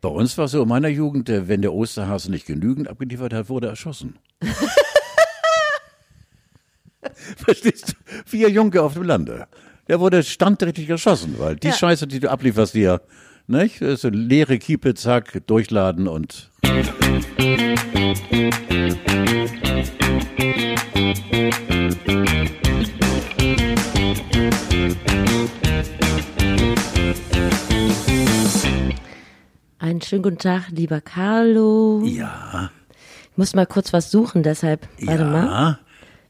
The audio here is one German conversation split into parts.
Bei uns war es so in meiner Jugend, äh, wenn der Osterhase nicht genügend abgeliefert hat, wurde er erschossen. Verstehst du? Vier Junge auf dem Lande. Der wurde standrechtlich erschossen, weil die Ja. Scheiße, die du ablieferst, dir, nicht? Das ist eine leere Kiepe, zack, durchladen und. Einen schönen guten Tag, lieber Carlo. Ja, Ich muss mal kurz was suchen, deshalb, warte mal. ja.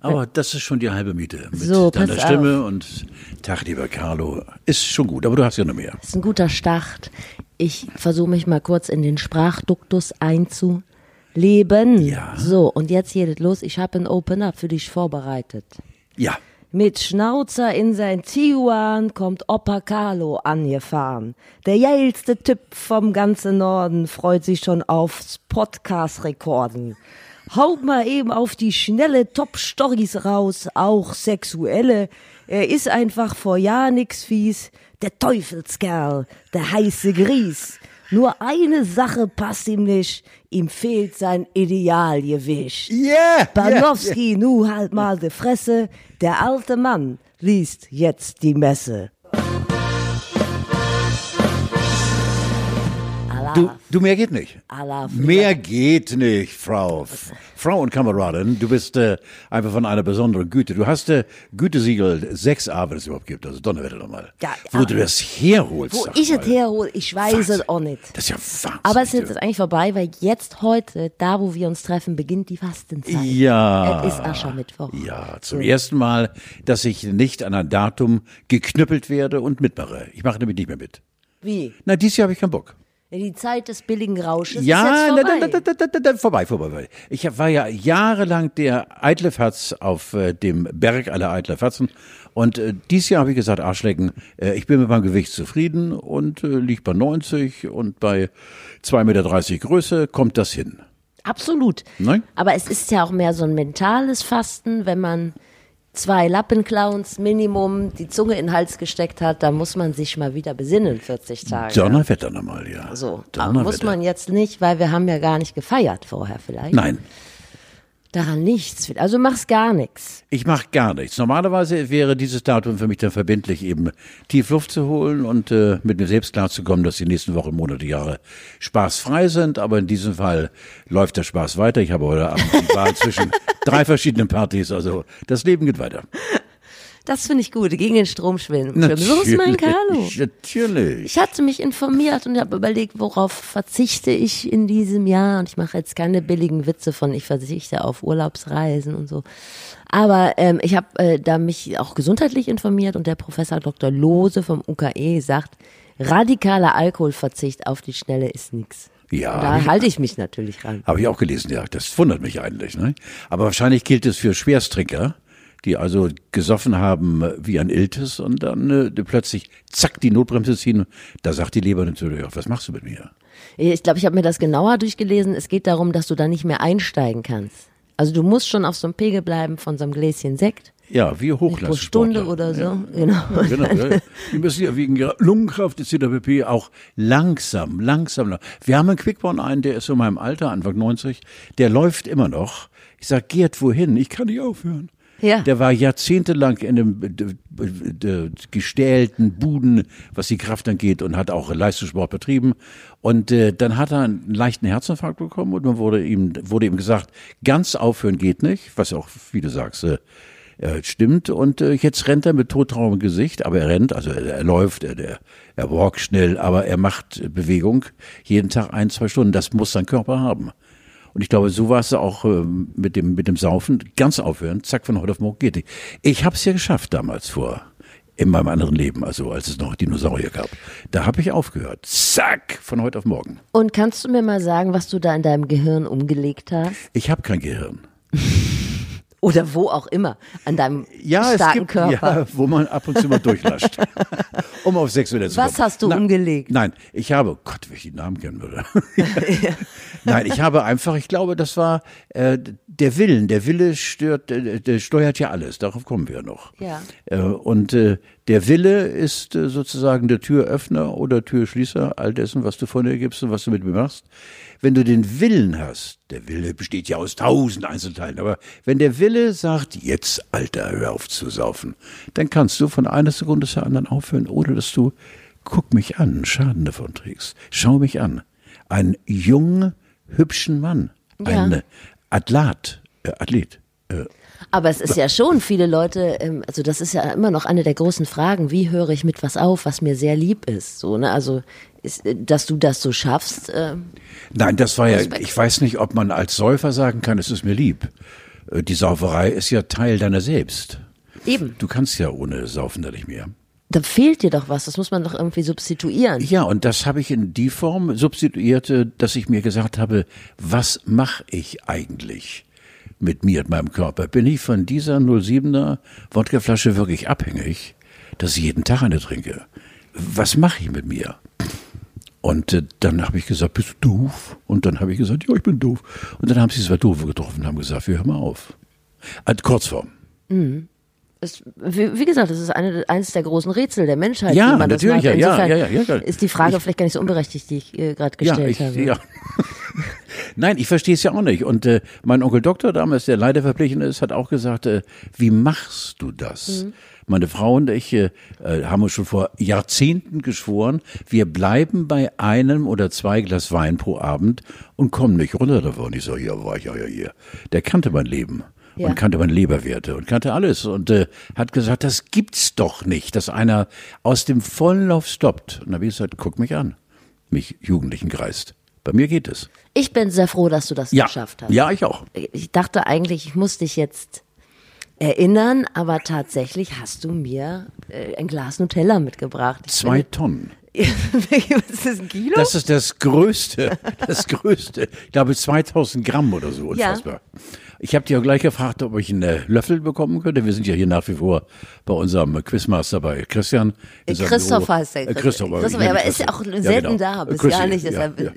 Aber das ist schon die halbe Miete. Mit So, deiner Stimme und Tag, lieber Carlo. Ist schon gut, aber du hast ja noch mehr. Das ist ein guter Start. Ich versuche mich mal kurz in den Sprachduktus einzuleben. Ja. So, und jetzt geht es los. Ich habe ein Open-Up für dich vorbereitet. Ja. Mit Schnauzer in sein Tiguan kommt Opa Carlo angefahren. Der geilste Typ vom ganzen Norden freut sich schon aufs Podcast-Rekorden. Haut mal eben auf die schnelle Top-Stories raus, auch sexuelle. Er ist einfach vor Jahr nix fies. Der Teufelskerl, der heiße Gries. Nur eine Sache passt ihm nicht. Ihm fehlt sein Idealgewicht. Yeah! Banowski, nu halt mal die Fresse. Der alte Mann liest jetzt die Messe. Du, du, mehr geht nicht. Mehr geht nicht, Frau. Frau und Kameradin, du bist äh, einfach von einer besonderen Güte. Du hast äh, Gütesiegel 6a, wenn es überhaupt gibt, also Donnerwetter nochmal. Ja, wo du das herholst. Wo ich mal. es herhole, ich weiß Wahnsinn. es auch nicht. Das ist ja Wahnsinn. Aber es ist jetzt eigentlich vorbei, weil jetzt heute, da wo wir uns treffen, beginnt die Fastenzeit. Ja. Es ist Aschermittwoch. Ja, zum ersten Mal, dass ich nicht an ein Datum geknüppelt werde und mitmache. Ich mache nämlich nicht mehr mit. Wie? Na, dieses Jahr habe ich keinen Bock. Die Zeit des billigen Rausches Ja, ist jetzt vorbei. na, na, na, vorbei, vorbei. Ich war ja jahrelang der eitle Fatz auf äh, dem Berg aller eitler Fatzen. Und äh, dieses Jahr habe ich gesagt, Arschlecken, äh, ich bin mit meinem Gewicht zufrieden und äh, liegt bei 90 und bei 2,30 Meter Größe kommt das hin. Absolut. Nein? Aber es ist ja auch mehr so ein mentales Fasten, wenn man zwei Lappenclowns Minimum die Zunge in den Hals gesteckt hat, da muss man sich mal wieder besinnen, 40 Tage. Donnerwetter nochmal, ja. So, aber muss man jetzt nicht, weil wir haben ja gar nicht gefeiert vorher vielleicht. Nein, Daran nichts. Also machst gar nichts. ich mache gar nichts. Normalerweise wäre dieses Datum für mich dann verbindlich, eben tief Luft zu holen und äh, mit mir selbst klarzukommen, dass die nächsten Wochen, Monate, Jahre spaßfrei sind. Aber in diesem Fall läuft der Spaß weiter. Ich habe heute Abend die Wahl zwischen drei verschiedenen Partys. Also das Leben geht weiter. Das finde ich gut, gegen den Strom schwimmen. So ist mein Carlo. Natürlich. Ich hatte mich informiert und habe überlegt, worauf verzichte ich in diesem Jahr. Und ich mache jetzt keine billigen Witze von, ich verzichte auf Urlaubsreisen und so. Aber ähm, ich habe äh, da mich auch gesundheitlich informiert und der Professor Dr. Lose vom UKE sagt, radikaler Alkoholverzicht auf die Schnelle ist nix. Ja, da halte ich mich natürlich ran. Habe ich auch gelesen, ja. Das wundert mich eigentlich. Ne? Aber wahrscheinlich gilt es für Schwersttrinker, die also gesoffen haben wie ein Iltis und dann äh, plötzlich zack die Notbremse ziehen. Da sagt die Leber natürlich auch, was machst du mit mir? Ich glaube, ich habe mir das genauer durchgelesen. Es geht darum, dass du da nicht mehr einsteigen kannst. Also du musst schon auf so einem Pegel bleiben von so einem Gläschen Sekt. Ja, wie Pro Hochleistungssportler. Stunde oder so. Ja. Genau. Genau, ja. Die müssen ja wegen ihrer Lungenkraft etc. pp. auch langsam, langsam. Wir haben einen Quickborn einen, der ist in meinem Alter, Anfang 90, der läuft immer noch. Ich sag, Gerd, wohin? Ich kann nicht aufhören. Ja. Der war jahrzehntelang in einem äh, äh, äh, gestählten Buden, was die Kraft angeht, und hat auch Leistungssport betrieben. Und äh, dann hat er einen leichten Herzinfarkt bekommen und man wurde ihm, wurde ihm gesagt, ganz aufhören geht nicht, was auch, wie du sagst, äh, äh, stimmt. Und äh, jetzt rennt er mit todtraurigem Gesicht, aber er rennt, also er, er läuft, er, er, er walkt schnell, aber er macht äh, Bewegung jeden Tag ein, zwei Stunden. Das muss sein Körper haben. Und ich glaube, so war es auch ähm, mit dem mit dem Saufen. Ganz aufhören, zack, von heute auf morgen geht nicht. Ich habe es ja geschafft damals vor in meinem anderen Leben, also als es noch Dinosaurier gab. Da habe ich aufgehört. Zack, von heute auf morgen. Und kannst du mir mal sagen, was du da in deinem Gehirn umgelegt hast? Ich habe kein Gehirn. Oder wo auch immer, an deinem Ja, starken gibt, Körper. ja, wo man ab und zu mal durchlascht. um auf sexuelle zu Was kommen. hast du umgelegt? Nein, ich habe, Gott, wenn ich Namen kennen würde. nein, ich habe einfach, ich glaube, das war äh, der Willen. Der Wille stört, äh, der steuert ja alles. Darauf kommen wir noch. Ja. Äh, und äh, der Wille ist äh, sozusagen der Türöffner oder Türschließer all dessen, was du von dir gibst und was du mit mir machst. Wenn du den Willen hast, der Wille besteht ja aus tausend Einzelteilen, aber wenn der Wille sagt, jetzt, Alter, hör auf zu saufen, dann kannst du von einer Sekunde zur anderen aufhören, ohne dass du, guck mich an, Schaden davon trägst. Schau mich an. Einen jungen, hübschen Mann. Ja. Ein Athlet. Äh, Athlet. Äh, Aber es ist ja schon viele Leute, ähm, also das ist ja immer noch eine der großen Fragen, wie höre ich mit was auf, was mir sehr lieb ist, so, ne, also, ist, äh, dass du das so schaffst, äh, Nein, das war ja, Respekt. ich weiß nicht, ob man als Säufer sagen kann, es ist mir lieb. Äh, Die Sauferei ist ja Teil deiner selbst. eben, Du kannst ja ohne Saufen da nicht mehr. da fehlt dir doch was, das muss man doch irgendwie substituieren. Ja, und das habe ich in die Form substituiert, dass ich mir gesagt habe, was mache ich eigentlich mit mir und meinem Körper? Bin ich von dieser 07er Wodkaflasche wirklich abhängig, dass ich jeden Tag eine trinke? Was mache ich mit mir? Und äh, dann habe ich gesagt, bist du doof? Und dann habe ich gesagt, ja, ich bin doof. Und dann haben sie zwei Doofe getroffen und haben gesagt, wir hören mal auf. Äh, Kurzform. Es, wie, wie gesagt, das ist eine, eines der großen Rätsel der Menschheit. Ja, natürlich, ja, ja, ja, ja. Ist die Frage vielleicht gar nicht so unberechtigt, die ich äh, gerade gestellt ja, ich, habe. Ja. Nein, ich verstehe es ja auch nicht. Und äh, mein Onkel Doktor damals, der leider verpflichtend ist, hat auch gesagt, äh, wie machst du das? Mhm. Meine Frau und ich äh, äh, haben uns schon vor Jahrzehnten geschworen, wir bleiben bei einem oder zwei Glas Wein pro Abend und kommen nicht runter davon. Ich so, ja, war ich ja hier. Der kannte mein Leben. Ja. Und kannte meine Leberwerte und kannte alles und äh, hat gesagt, das gibt's doch nicht, dass einer aus dem vollen Lauf stoppt. Und da habe ich gesagt, guck mich an, mich Jugendlichen kreist. Bei mir geht es. Ich bin sehr froh, dass du das Ja, geschafft hast. ja, ich auch. Ich dachte eigentlich, ich muss dich jetzt erinnern, aber tatsächlich hast du mir äh, ein Glas Nutella mitgebracht. Ich Zwei Tonnen. finde- Was ist das, ein Kilo? Das ist das Größte, das Größte. Ich glaube 2000 Gramm oder so, Ja. Ich habe dich auch gleich gefragt, ob ich einen äh, Löffel bekommen könnte. Wir sind ja hier nach wie vor bei unserem Quizmaster bei Christian. in seinem Christoph Büro. heißt der. Äh, Christoph, Christoph, ich nenne aber er ist ja auch selten da, bis Grüß gar nicht, Ja, ja.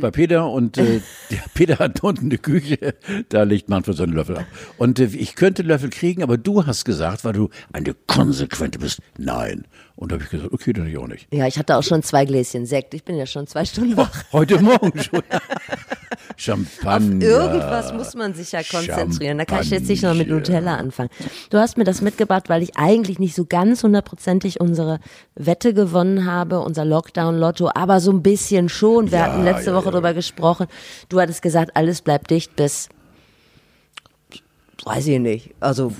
Bei Peter und äh, Peter hat unten eine Küche, da legt Manfred seine Löffel ab. Und äh, ich könnte Löffel kriegen, aber du hast gesagt, weil du eine Konsequente bist, nein. Und da habe ich gesagt, okay, dann ich auch nicht. Ja, ich hatte auch schon zwei Gläschen Sekt. Ich bin ja schon zwei Stunden wach. Heute Morgen schon. Champagner. Irgendwas muss man sich ja konzentrieren. Da kann ich jetzt nicht noch mit. Nutella anfangen. Du hast mir das mitgebracht, weil ich eigentlich nicht so ganz hundertprozentig unsere Wette gewonnen habe, unser Lockdown-Lotto, aber so ein bisschen schon. Wir Ja, hatten letzte ja, Woche ja. drüber gesprochen. Du hattest gesagt, alles bleibt dicht bis, weiß ich nicht, also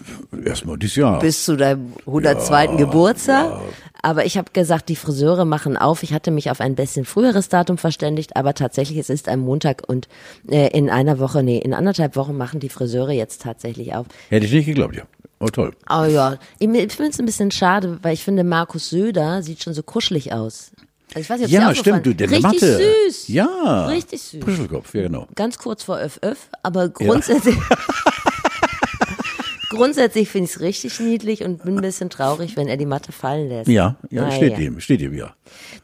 Erstmal dieses Jahr. bis zu deinem 102. Geburtstag. Aber ich habe gesagt, die Friseure machen auf. Ich hatte mich auf ein bisschen früheres Datum verständigt, aber tatsächlich, es ist ein Montag und äh, in einer Woche, nee, in anderthalb Wochen machen die Friseure jetzt tatsächlich auf. Hätte ich nicht geglaubt, ja. Oh, toll. Oh ja, ich, ich finde es ein bisschen schade, weil ich finde, Markus Söder sieht schon so kuschelig aus. Also ich weiß nicht, ob Ja, stimmt, du, der Richtig süß. Ja. Richtig süß. Puschelkopf, ja, genau. Ganz kurz vor Öff Öff, aber grundsätzlich. Grundsätzlich finde ich es richtig niedlich und bin ein bisschen traurig, wenn er die Matte fallen lässt. Ja, ja, Ah, steht ja. ihm, steht ihm, ja.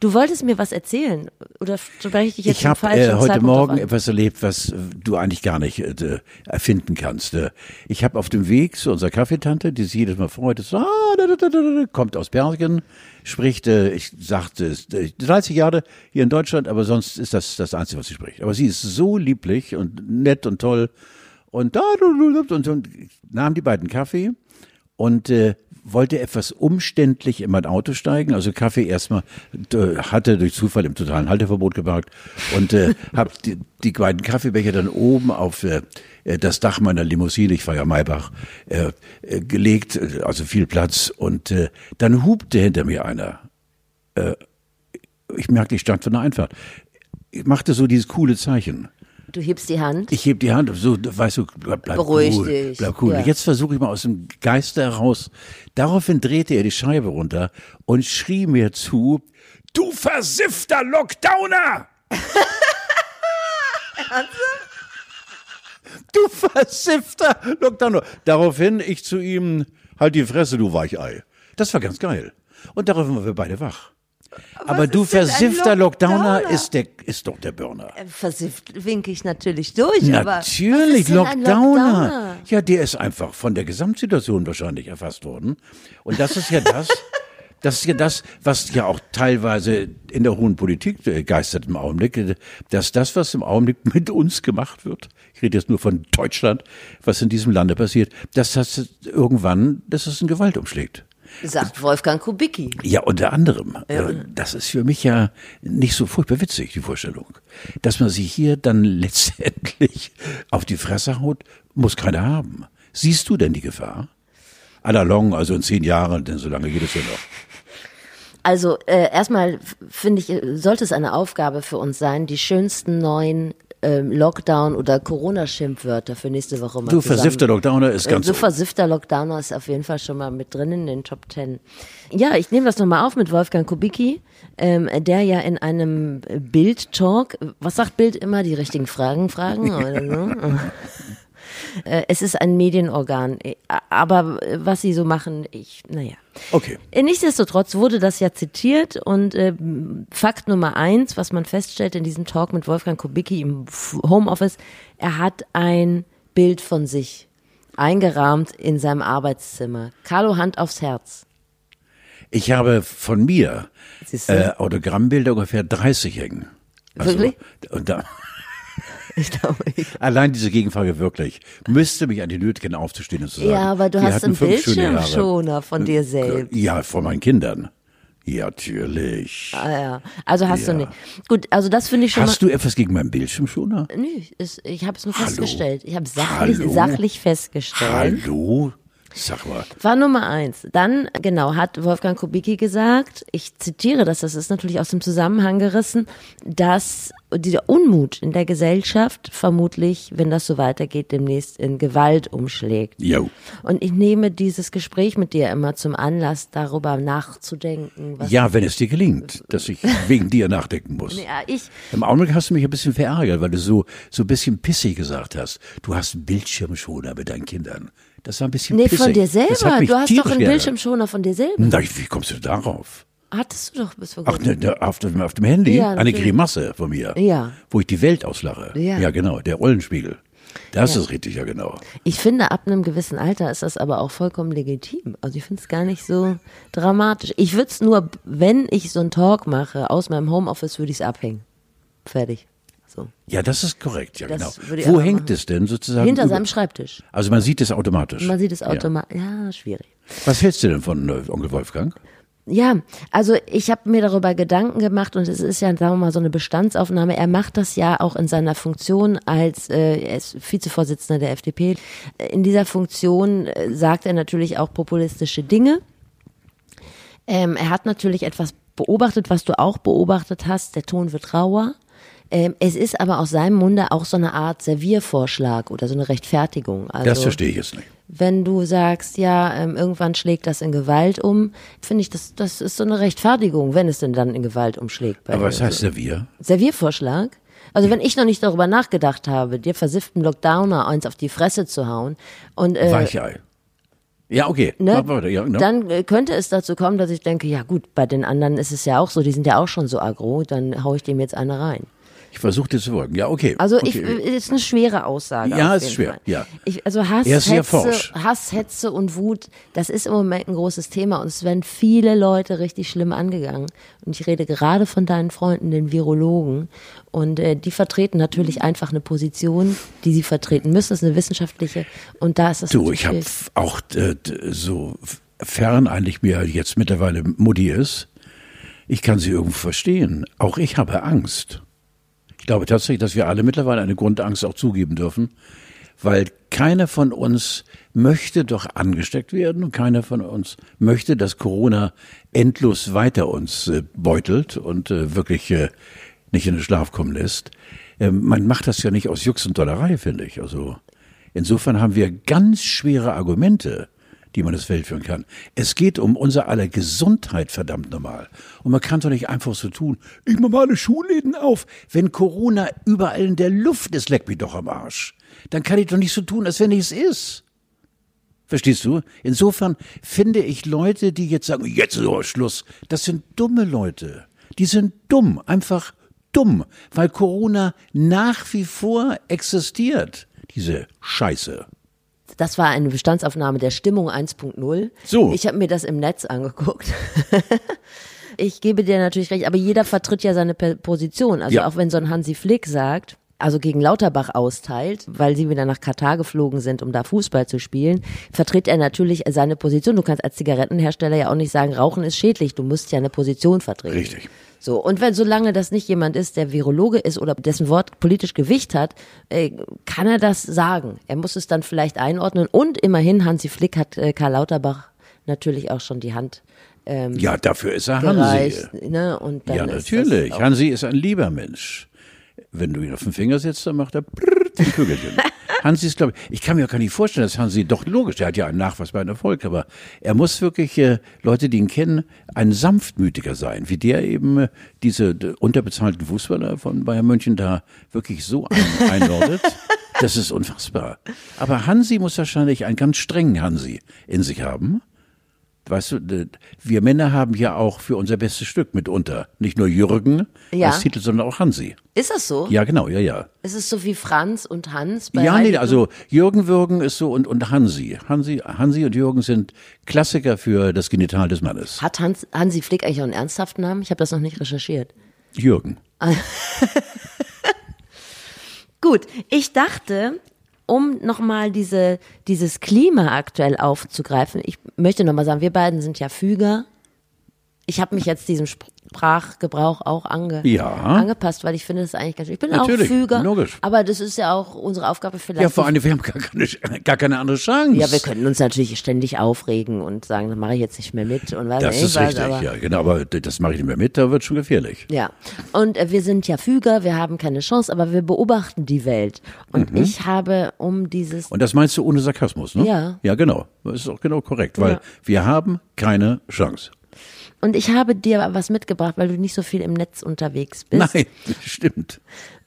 Du wolltest mir was erzählen oder spreche ich dich jetzt Ich habe äh, heute Zeitpunkt Morgen etwas erlebt, was äh, du eigentlich gar nicht äh, erfinden kannst. Äh, ich habe auf dem Weg zu unserer Kaffeetante, die sich jedes Mal freut, so, ah, da, da, da, da, da, kommt aus Bergen, spricht, äh, ich sagte, ist, äh, 30 Jahre hier in Deutschland, aber sonst ist das das Einzige, was sie spricht. Aber sie ist so lieblich und nett und toll und da und, und nahm die beiden Kaffee und äh, wollte etwas umständlich in mein Auto steigen, also Kaffee erstmal hatte durch Zufall im totalen Halteverbot geparkt und äh, habe die, die beiden Kaffeebecher dann oben auf äh, äh, das Dach meiner Limousine, ich war ja Maybach, äh, äh, gelegt, äh, also viel Platz und äh, dann hupte hinter mir einer. Äh, ich merkte, ich stand vor einer Einfahrt. Ich machte so dieses coole Zeichen. Du hebst die Hand. Ich heb die Hand, so, weißt du, bleib, bleib Beruhig cool, dich, bleib cool. ja. Jetzt versuche ich mal aus dem Geiste heraus. Daraufhin drehte er die Scheibe runter und schrie mir zu, du versiffter Lockdowner! Du versiffter Lockdown. Daraufhin ich zu ihm, halt die Fresse, du Weichei. Das war ganz geil. Und daraufhin waren wir beide wach. Aber du versiffter Lockdowner Lockdowner? ist, der, ist doch der Burner. Äh, Versifft winke ich natürlich durch, was Natürlich, Lockdowner. Lockdowner? Ja, der ist einfach von der Gesamtsituation wahrscheinlich erfasst worden. Und das ist ja das, das ist ja das, was ja auch teilweise in der hohen Politik geistert im Augenblick, dass das, was im Augenblick mit uns gemacht wird, ich rede jetzt nur von Deutschland, was in diesem Lande passiert, dass das irgendwann, dass es in Gewalt umschlägt. Sagt Wolfgang Kubicki. Ja, unter anderem. Äh, Das ist für mich ja nicht so furchtbar witzig, die Vorstellung. Dass man sich hier dann letztendlich auf die Fresse haut, muss keiner haben. Siehst du denn die Gefahr? À la longue, also in zehn Jahren, denn so lange geht es ja noch. Also äh, erstmal finde ich, sollte es eine Aufgabe für uns sein, die schönsten neuen ähm, Lockdown- oder Corona-Schimpfwörter für nächste Woche mal Du zusammen- versiffter Lockdowner ist ganz äh, so oben. versiffter Lockdowner ist auf jeden Fall schon mal mit drin in den Top Ten. Ja, ich nehme das nochmal auf mit Wolfgang Kubicki, ähm, der ja in einem Bild-Talk, was sagt Bild immer, die richtigen Fragen fragen oder so? Äh, es ist ein Medienorgan, äh, aber was sie so machen, ich, naja. Okay. Äh, Nichtsdestotrotz wurde das ja zitiert und äh, Fakt Nummer eins, was man feststellt in diesem Talk mit Wolfgang Kubicki im Homeoffice, er hat ein Bild von sich eingerahmt in seinem Arbeitszimmer. Carlo Hand aufs Herz. Ich habe von mir äh, Autogrammbilder ungefähr 30 hängen. Also, Wirklich? Und da, Ich glaube, ich. allein diese Gegenfrage wirklich, müsste mich an die Nötchen aufzustehen und zu sagen. Ja, aber du hast einen. Bildschirmschoner von dir selbst. Ja, von meinen Kindern. Ja, natürlich. Ah, ja. Also hast Ja. du nicht. Gut, also das finde ich schon Hast du etwas gegen meinen Bildschirmschoner? Nö, ist, ich habe es nur Hallo? festgestellt. Ich habe sachlich, Hallo? sachlich festgestellt. Hallo? Sag mal. War Nummer eins. Dann, genau, hat Wolfgang Kubicki gesagt, ich zitiere das, das ist natürlich aus dem Zusammenhang gerissen, dass dieser Unmut in der Gesellschaft vermutlich, wenn das so weitergeht, demnächst in Gewalt umschlägt. Jo. Und ich nehme dieses Gespräch mit dir immer zum Anlass, darüber nachzudenken. Ja, wenn es dir gelingt, dass ich wegen dir nachdenken muss. ja, ich, Im Augenblick hast du mich ein bisschen verärgert, weil du so, so ein bisschen pissig gesagt hast. Du hast einen Bildschirmschoner mit deinen Kindern. Das war ein bisschen nee, pissig. von dir selber. Du hast doch einen. Bildschirmschoner von dir selber. Na, wie kommst du darauf? Hattest du doch bis vor Ach, kurzem. ne, ne, auf, dem, auf dem Handy? Ja, Eine. Grimasse von mir. Ja. Wo ich die Welt auslache. Ja. ja genau, der Eulenspiegel. Das Ja. ist richtig, ja genau. Ich finde, ab einem gewissen Alter ist das aber auch vollkommen legitim. Also ich finde es gar nicht so dramatisch. Ich würde es nur, wenn ich so einen Talk mache, aus meinem Homeoffice, würde ich es abhängen. Fertig. So. Ja, das ist korrekt, ja Das genau. Wo hängt machen. es denn sozusagen? Hinter über- seinem Schreibtisch. Also man sieht es automatisch. Man sieht es Ja. automatisch. Ja. schwierig. Was hältst du denn von äh, Onkel Wolfgang? Ja, also ich habe mir darüber Gedanken gemacht und es ist ja, sagen wir mal, so eine Bestandsaufnahme. Er macht das ja auch in seiner Funktion als, äh, er Vizevorsitzender der FDP. In dieser Funktion äh, sagt er natürlich auch populistische Dinge. Ähm, er hat natürlich etwas beobachtet, was du auch beobachtet hast. Der Ton wird rauer. Ähm, es ist aber aus seinem Munde auch so eine Art Serviervorschlag oder so eine Rechtfertigung. Also, Das verstehe ich jetzt nicht. wenn du sagst, ja, ähm, irgendwann schlägt das in Gewalt um, finde ich, das, das ist so eine Rechtfertigung, wenn es denn dann in Gewalt umschlägt. Aber was heißt Servier? Serviervorschlag? Also wenn ich noch nicht darüber nachgedacht habe, dir versifften Lockdowner eins auf die Fresse zu hauen und äh, Weichei. Ja, okay. ne, weiter. Ja, genau. dann äh, könnte es dazu kommen, dass ich denke, ja gut, bei den anderen ist es ja auch so, die sind ja auch schon so aggro, dann hau ich dem jetzt eine rein. Ich versuche dir zu folgen. Ja, okay. Also okay. ich, äh, ist eine schwere Aussage. Ja, auf ist schwer, Fall. ja. Ich, also Hass, sehr Hetze. Hass, Hetze und Wut, das ist im Moment ein großes Thema und es werden viele Leute richtig schlimm angegangen. Und ich rede gerade von deinen Freunden, den Virologen. Und äh, die vertreten natürlich einfach eine Position, die sie vertreten müssen. Das ist eine wissenschaftliche. Und da ist es Du, ich habe auch äh, so fern eigentlich mir jetzt mittlerweile Mutti ist. Ich kann sie irgendwo verstehen. Auch ich habe Angst. Ich glaube tatsächlich, dass wir alle mittlerweile eine Grundangst auch zugeben dürfen, weil keiner von uns möchte doch angesteckt werden und keiner von uns möchte, dass Corona endlos weiter uns äh, beutelt und äh, wirklich äh, nicht in den Schlaf kommen lässt. Ähm, man macht das ja nicht aus Jux und Dollerei, finde ich. Also insofern haben wir ganz schwere Argumente, die man ins Feld führen kann. Es geht um unser aller Gesundheit, verdammt normal. Und man kann doch nicht einfach so tun, ich mach mal alle Schulläden auf. Wenn Corona überall in der Luft ist, leck mich doch am Arsch. Dann kann ich doch nicht so tun, als wenn nichts ist. Verstehst du? Insofern finde ich Leute, die jetzt sagen, jetzt ist aber Schluss, das sind dumme Leute. Die sind dumm, einfach dumm, weil Corona nach wie vor existiert. Diese Scheiße. Das war eine Bestandsaufnahme der Stimmung 1.0. So. Ich habe mir das im Netz angeguckt. ich gebe dir natürlich recht, aber jeder vertritt ja seine Position. Also Ja. auch wenn so ein Hansi Flick sagt, also gegen Lauterbach austeilt, weil sie wieder nach Katar geflogen sind, um da Fußball zu spielen, vertritt er natürlich seine Position. Du kannst als Zigarettenhersteller ja auch nicht sagen, Rauchen ist schädlich. Du musst ja eine Position vertreten. Richtig. So, und wenn solange das nicht jemand ist, der Virologe ist oder dessen Wort politisch Gewicht hat, äh, kann er das sagen. Er muss es dann vielleicht einordnen. Und immerhin, Hansi Flick hat äh, Karl Lauterbach natürlich auch schon die Hand ähm, Ja, dafür ist er Hansi. gereicht. Ne? Und dann Ja, natürlich. Hansi ist ein lieber Mensch. Wenn du ihn auf den Finger setzt, dann macht er brrrt den Kügelchen. Hansi ist, glaube ich, ich kann mir auch gar nicht vorstellen, dass Hansi, doch logisch, er hat ja einen Nachweis bei einem Erfolg, aber er muss wirklich, äh, Leute, die ihn kennen, ein sanftmütiger sein, wie der eben äh, diese unterbezahlten Fußballer von Bayern München da wirklich so ein, einordnet. Das ist unfassbar. Aber Hansi muss wahrscheinlich einen ganz strengen Hansi in sich haben. Weißt du, wir Männer haben ja auch für unser bestes Stück mitunter nicht nur Jürgen Ja. als Titel, sondern auch Hansi. Ist das so? Ja, genau, ja, ja. Ist es so wie Franz und Hans bei Ja, nee, Heiligen? also Jürgen Würgen ist so und, und Hansi. Hansi. Hansi und Jürgen sind Klassiker für das Genital des Mannes. Hat Hans, Hansi Flick eigentlich auch einen ernsthaften Namen? Ich habe das noch nicht recherchiert. Jürgen. Gut, ich dachte, um nochmal diese, dieses Klima aktuell aufzugreifen, ich möchte nochmal sagen, wir beiden sind ja Füger. Ich habe mich jetzt diesem Sprachgebrauch auch ange, Ja. angepasst, weil ich finde das eigentlich ganz schön. Ich bin Natürlich, auch Füger, logisch. aber das ist ja auch unsere Aufgabe vielleicht. Ja, vor allem, wir haben gar keine, gar keine andere Chance. ja, wir können uns natürlich ständig aufregen und sagen, das mache ich jetzt nicht mehr mit und weiß Das nicht ist was, richtig, aber, ja, genau, aber das mache ich nicht mehr mit, da wird schon gefährlich. Ja, und äh, wir sind ja Füger, wir haben keine Chance, aber wir beobachten die Welt. Und Mhm. ich habe um dieses Und das meinst du ohne Sarkasmus, ne? Ja. Ja, genau. Das ist auch genau korrekt, weil Ja. wir haben keine Chance. Und ich habe dir was mitgebracht, weil du nicht so viel im Netz unterwegs bist, Nein, stimmt.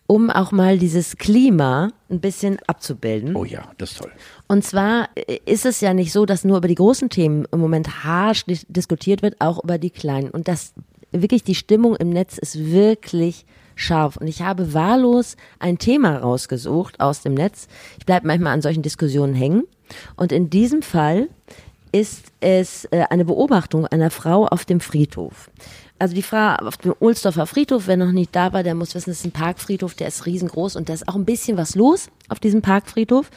um auch mal dieses Klima ein bisschen abzubilden. Oh ja, das ist toll. Und zwar äh, ist es ja nicht so, dass nur über die großen Themen im Moment harsch dis diskutiert wird, auch über die kleinen. Und das wirklich die Stimmung im Netz ist wirklich scharf. Und ich habe wahllos ein Thema rausgesucht aus dem Netz. Ich bleibe manchmal an solchen Diskussionen hängen. Und in diesem Fall ist es äh, eine Beobachtung einer Frau auf dem Friedhof. Also die Frau auf dem Ohlsdorfer Friedhof, wer noch nicht da war, der muss wissen, das ist ein Parkfriedhof, der ist riesengroß und da ist auch ein bisschen was los auf diesem Parkfriedhof.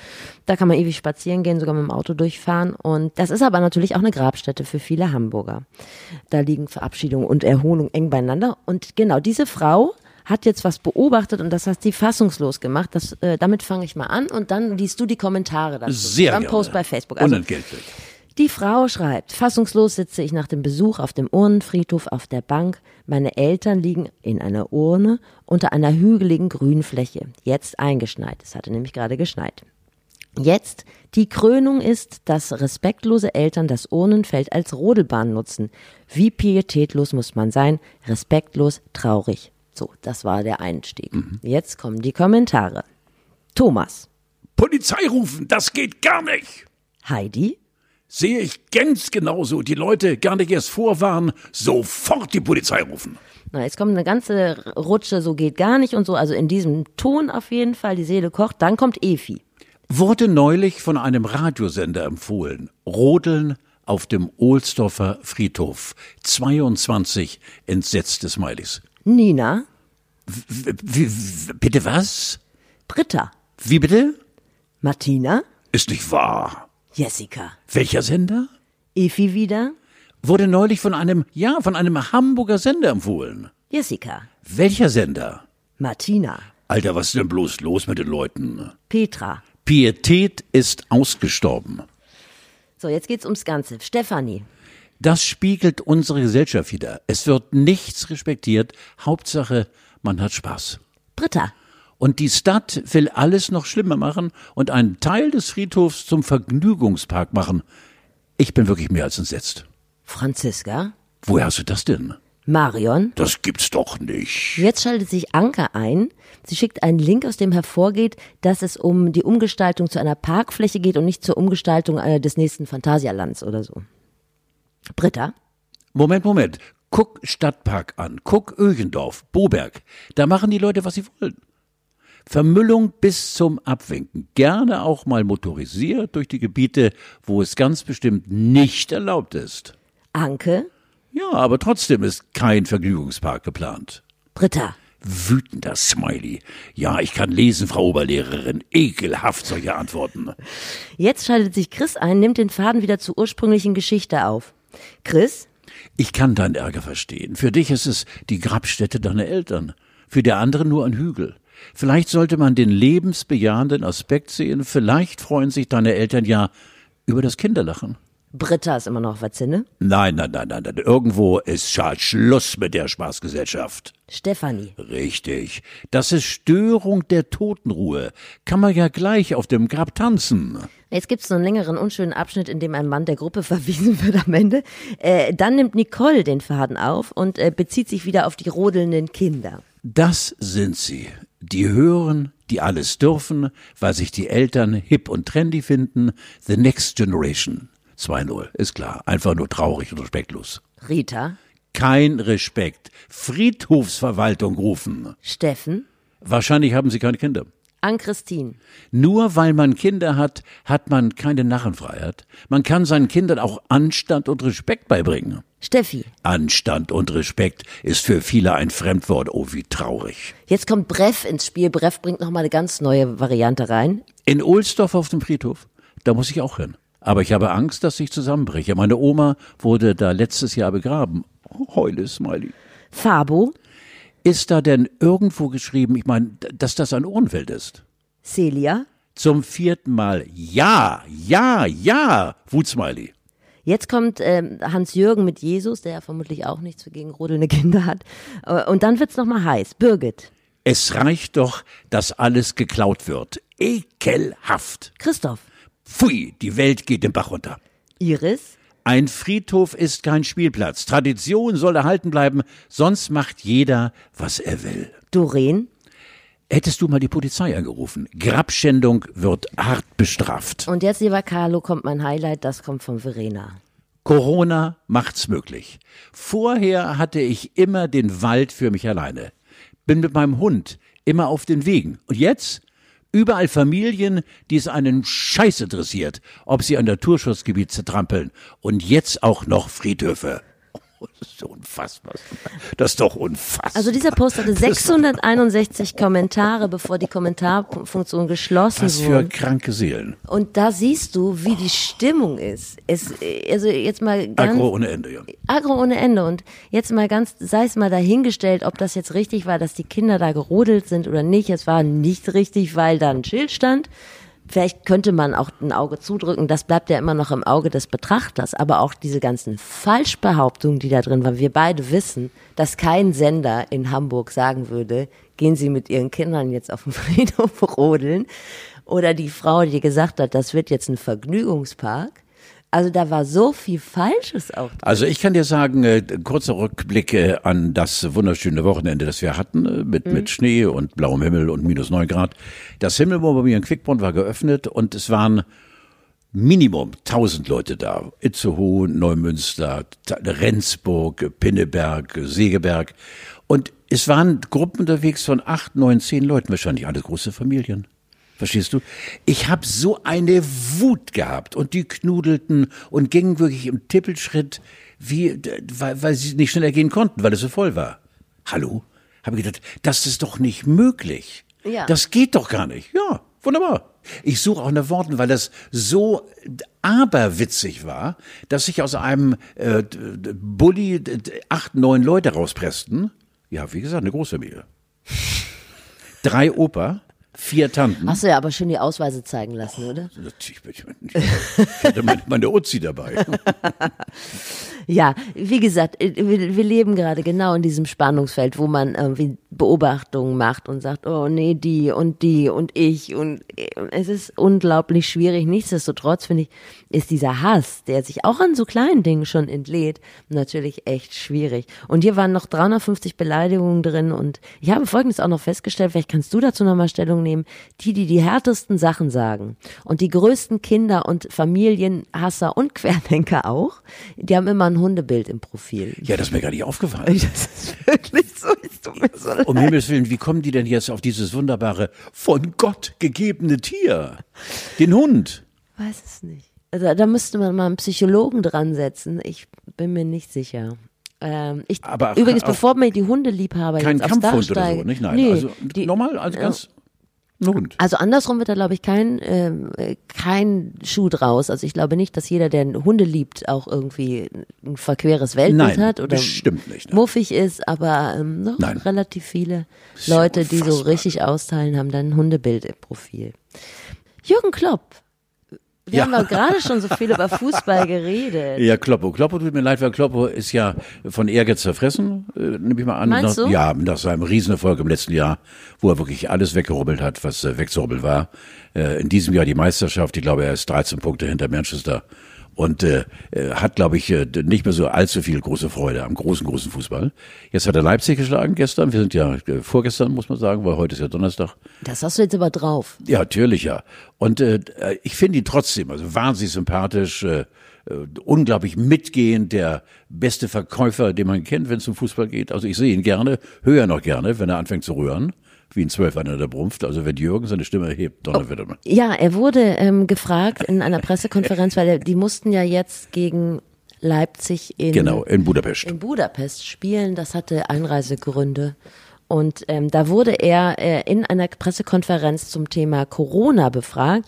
Da kann man ewig spazieren gehen, sogar mit dem Auto durchfahren. Und das ist aber natürlich auch eine Grabstätte für viele Hamburger. Da liegen Verabschiedung und Erholung eng beieinander. Und genau diese Frau hat jetzt was beobachtet und das hat sie fassungslos gemacht. Das, äh, damit fange ich mal an und dann liest du die Kommentare dazu. Sehr Dann gerne. Post bei Facebook. Also, Unentgeltlich. Die Frau schreibt, fassungslos sitze ich nach dem Besuch auf dem Urnenfriedhof auf der Bank. Meine Eltern liegen in einer Urne unter einer hügeligen Grünfläche, jetzt eingeschneit. Es hatte nämlich gerade geschneit. Jetzt die Krönung ist, dass respektlose Eltern das Urnenfeld als Rodelbahn nutzen. Wie pietätlos muss man sein? Respektlos, traurig. So, das war der Einstieg. Jetzt kommen die Kommentare. Thomas, Polizei rufen, das geht gar nicht. Heidi, Sehe ich ganz genauso. Die Leute gar nicht erst vorwarnen, sofort die Polizei rufen. Na, jetzt kommt eine ganze Rutsche, so geht gar nicht und so. Also in diesem Ton auf jeden Fall, die Seele kocht. Dann kommt Efi. Wurde neulich von einem Radiosender empfohlen. Rodeln auf dem Ohlsdorfer Friedhof. 22 entsetzte Smileys. Nina, W bitte was? Britta, Wie bitte? Martina, Ist nicht wahr. Jessica, Welcher Sender? Efi wieder, Wurde neulich von einem, ja, von einem Hamburger Sender empfohlen. Jessica, Welcher Sender? Martina, Alter, was ist denn bloß los mit den Leuten? Petra. Pietät ist ausgestorben. So, jetzt geht's ums Ganze. Stefanie, Das spiegelt unsere Gesellschaft wieder. Es wird nichts respektiert. Hauptsache, man hat Spaß. Britta, Und die Stadt will alles noch schlimmer machen und einen Teil des Friedhofs zum Vergnügungspark machen. Ich bin wirklich mehr als entsetzt. Franziska? Woher hast du das denn? Marion? Das gibt's doch nicht. Jetzt schaltet sich Anke ein. Sie schickt einen Link, aus dem hervorgeht, dass es um die Umgestaltung zu einer Parkfläche geht und nicht zur Umgestaltung äh, des nächsten Phantasialands oder so. Britta? Moment, Moment. Guck Stadtpark an. Guck Ögendorf, Boberg. Da machen die Leute, was sie wollen. Vermüllung bis zum Abwinken. Gerne auch mal motorisiert durch die Gebiete, wo es ganz bestimmt nicht erlaubt ist. Anke? Ja, aber trotzdem ist kein Vergnügungspark geplant. Britta? Wütender Smiley. Ja, ich kann lesen, Frau Oberlehrerin. Ekelhaft solche Antworten. Jetzt schaltet sich Chris ein, nimmt den Faden wieder zur ursprünglichen Geschichte auf. Chris? Ich kann deinen Ärger verstehen. Für dich ist es die Grabstätte deiner Eltern. Für der anderen nur ein Hügel. Vielleicht sollte man den lebensbejahenden Aspekt sehen. Vielleicht freuen sich deine Eltern ja über das Kinderlachen. Britta ist immer noch Vatzinne. Nein, nein, nein, nein, nein. Irgendwo ist schad Schluss mit der Spaßgesellschaft. Stefanie. Richtig. Das ist Störung der Totenruhe. Kann man ja gleich auf dem Grab tanzen. Jetzt gibt's so einen längeren, unschönen Abschnitt, in dem ein Mann der Gruppe verwiesen wird am Ende. Äh, dann nimmt Nicole den Faden auf und äh, bezieht sich wieder auf die rodelnden Kinder. Das sind sie. Die hören, die alles dürfen, weil sich die Eltern hip und trendy finden. The Next Generation. 2-0, ist klar. Einfach nur traurig und respektlos. Rita. Kein Respekt. Friedhofsverwaltung rufen. Steffen. Wahrscheinlich haben sie keine Kinder. Ann-Christine. Nur weil man Kinder hat, hat man keine Narrenfreiheit. Man kann seinen Kindern auch Anstand und Respekt beibringen. Steffi. Anstand und Respekt ist für viele ein Fremdwort. Oh, wie traurig. Jetzt kommt Breff ins Spiel. Breff bringt nochmal eine ganz neue Variante rein. In Ohlsdorf auf dem Friedhof, da muss ich auch hin. Aber ich habe Angst, dass ich zusammenbreche. Meine Oma wurde da letztes Jahr begraben. Heule, Smiley. Fabo. Ist da denn irgendwo geschrieben, ich meine, dass das ein Ohrenfeld ist? Celia. Zum vierten Mal. Ja, ja, ja, Wutsmiley. Jetzt kommt ähm, Hans-Jürgen mit Jesus, der ja vermutlich auch nichts gegen rodelnde Kinder hat. Äh, Und dann wird's noch mal heiß. Birgit. Es reicht doch, dass alles geklaut wird. Ekelhaft. Christoph. Pfui, die Welt geht den Bach runter. Iris. Ein Friedhof ist kein Spielplatz. Tradition soll erhalten bleiben, sonst macht jeder, was er will. Doreen. Hättest du mal die Polizei angerufen? Grabschändung wird hart bestraft. Und jetzt, lieber Carlo, kommt mein Highlight. Das kommt von Verena. Corona macht's möglich. Vorher hatte ich immer den Wald für mich alleine. Bin mit meinem Hund immer auf den Wegen. Und jetzt? Überall Familien, die es einen Scheiß interessiert, ob sie ein Naturschutzgebiet zertrampeln. Und jetzt auch noch Friedhöfe. Das ist unfassbar. Das ist doch unfassbar. Also dieser Post hatte 661 Kommentare, bevor die Kommentarfunktion geschlossen Was für wurde. kranke Seelen. Und da siehst du, wie die Stimmung ist. Es, also jetzt mal ganz Agro ohne Ende, ja. Agro ohne Ende. Und jetzt mal ganz, sei es mal dahingestellt, ob das jetzt richtig war, dass die Kinder da gerodelt sind oder nicht. Es war nicht richtig, weil da ein Schild stand. Vielleicht könnte man auch ein Auge zudrücken. Das bleibt ja immer noch im Auge des Betrachters. Aber auch diese ganzen Falschbehauptungen, die da drin waren. Wir beide wissen, dass kein Sender in Hamburg sagen würde, gehen Sie mit Ihren Kindern jetzt auf den Friedhof rodeln. Oder die Frau, die gesagt hat, das wird jetzt ein Vergnügungspark. Also da war so viel Falsches auch drin. Also ich kann dir sagen, äh, kurzer Rückblick äh, an das wunderschöne Wochenende, das wir hatten, äh, mit, mit Schnee und blauem Himmel und minus neun Grad. Das Himmelbohr bei mir in Quickborn war geöffnet und es waren Minimum 1000 Leute da. Itzehoe, Neumünster, Rendsburg, Pinneberg, Segeberg. Und es waren Gruppen unterwegs von acht, neun, zehn Leuten, wahrscheinlich alle große Familien. Verstehst du? Ich habe so eine Wut gehabt und die knudelten und gingen wirklich im Tippelschritt, wie, weil, weil sie nicht schneller gehen konnten, weil es so voll war. Hallo? Habe ich gedacht, das ist doch nicht möglich. Ja. Das geht doch gar nicht. Ja, wunderbar. Ich suche auch nach Worten, weil das so aberwitzig war, dass sich aus einem äh, Bulli acht, neun Leute rauspressten. Ja, wie gesagt, eine Großfamilie. Drei Opa, vier Tanten. Hast du ja aber schön die Ausweise zeigen lassen, oder? Ich, ich, ich hatte meine, meine Uzi dabei. Ja, wie gesagt, äh, wir, wir leben gerade genau in diesem Spannungsfeld, wo man irgendwie Beobachtungen macht und sagt, oh nee, die und die und ich und äh, es ist unglaublich schwierig. Nichtsdestotrotz finde ich, ist dieser Hass, der sich auch an so kleinen Dingen schon entlädt, natürlich echt schwierig. Und hier waren noch 350 Beleidigungen drin und ich habe Folgendes auch noch festgestellt, vielleicht kannst du dazu nochmal Stellung nehmen, die, die die härtesten Sachen sagen und die größten Kinder- und Familienhasser und Querdenker auch, die haben immer ein Hundebild im Profil. Ja, das ist mir gar nicht aufgefallen. Das ist wirklich so, es tut mir so leid. Um Himmels Willen, wie kommen die denn jetzt auf dieses wunderbare, von Gott gegebene Tier? Den Hund. Weiß es nicht. Also, da müsste man mal einen Psychologen dran setzen. Ich bin mir nicht sicher. Ähm, ich, Aber übrigens, bevor mir die Hundeliebhaber Kein jetzt aufs Dach Kampfhund oder steigen. so, nicht? Nein, Nee, also die, normal, also ganz Hund. Also andersrum wird da, glaube ich, kein, äh, kein Schuh draus. Also ich glaube nicht, dass jeder, der Hunde liebt, auch irgendwie ein verqueres Weltbild Nein, hat oder bestimmt nicht, ne? muffig ist, aber ähm, noch Nein. relativ viele ja Leute, die so richtig austeilen, haben dann ein Hundebild im Profil. Jürgen Klopp. Wir Ja. haben doch gerade schon so viel über Fußball geredet. Ja, Kloppo. Kloppo tut mir leid, weil Kloppo ist ja von Ehrgeiz zerfressen, äh, nehme ich mal an. Meinst nach, du? Ja, nach seinem Riesenerfolg im letzten Jahr, wo er wirklich alles weggerubbelt hat, was äh, wegzurubbeln war. Äh, in diesem Jahr die Meisterschaft, ich glaube, er ist 13 Punkte hinter Manchester und äh, äh, hat, glaube ich, äh, nicht mehr so allzu viel große Freude am großen, großen Fußball. Jetzt hat er Leipzig geschlagen gestern. Wir sind ja äh, vorgestern, muss man sagen, weil heute ist ja Donnerstag. Das hast du jetzt aber drauf. Ja, natürlich, ja. Und äh, ich finde ihn trotzdem, also wahnsinnig sympathisch, äh, äh, unglaublich mitgehend, der beste Verkäufer, den man kennt, wenn es um Fußball geht. Also ich sehe ihn gerne, höre noch gerne, wenn er anfängt zu rühren, wie ein Zwölfeiner, der brumpft. Also wenn Jürgen seine Stimme hebt, Donnerwetter. Oh. Ja, er wurde ähm, gefragt in einer Pressekonferenz, weil er, die mussten ja jetzt gegen Leipzig in, Genau, in Budapest. in Budapest spielen. Das hatte Einreisegründe. Und ähm, da wurde er äh, in einer Pressekonferenz zum Thema Corona befragt.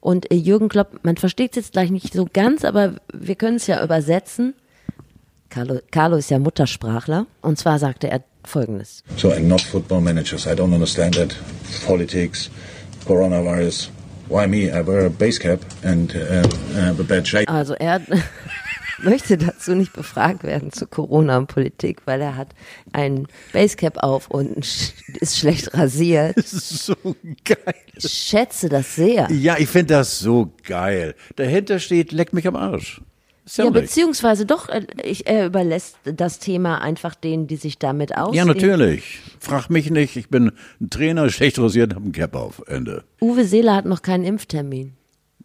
Und äh, Jürgen Klopp, man versteht es jetzt gleich nicht so ganz, aber wir können es ja übersetzen. Carlo, Carlo ist ja Muttersprachler. Und zwar sagte er Folgendes. So I'm not football managers. I don't understand that. Politics, coronavirus. Why me? I wear a base cap and uh, have a bad shape. Also er möchte dazu nicht befragt werden zu Corona und Politik, weil er hat ein Basecap auf und ist schlecht rasiert. Das ist so geil. Ich schätze das sehr. Ja, ich finde das so geil. Dahinter steht, leck mich am Arsch. Ja, Ja, beziehungsweise doch, äh, ich, er überlässt das Thema einfach denen, die sich damit auskennen. ja, natürlich. Frag mich nicht. Ich bin ein Trainer, schlecht rasiert, hab einen Cap auf. Ende. Uwe Seeler hat noch keinen Impftermin.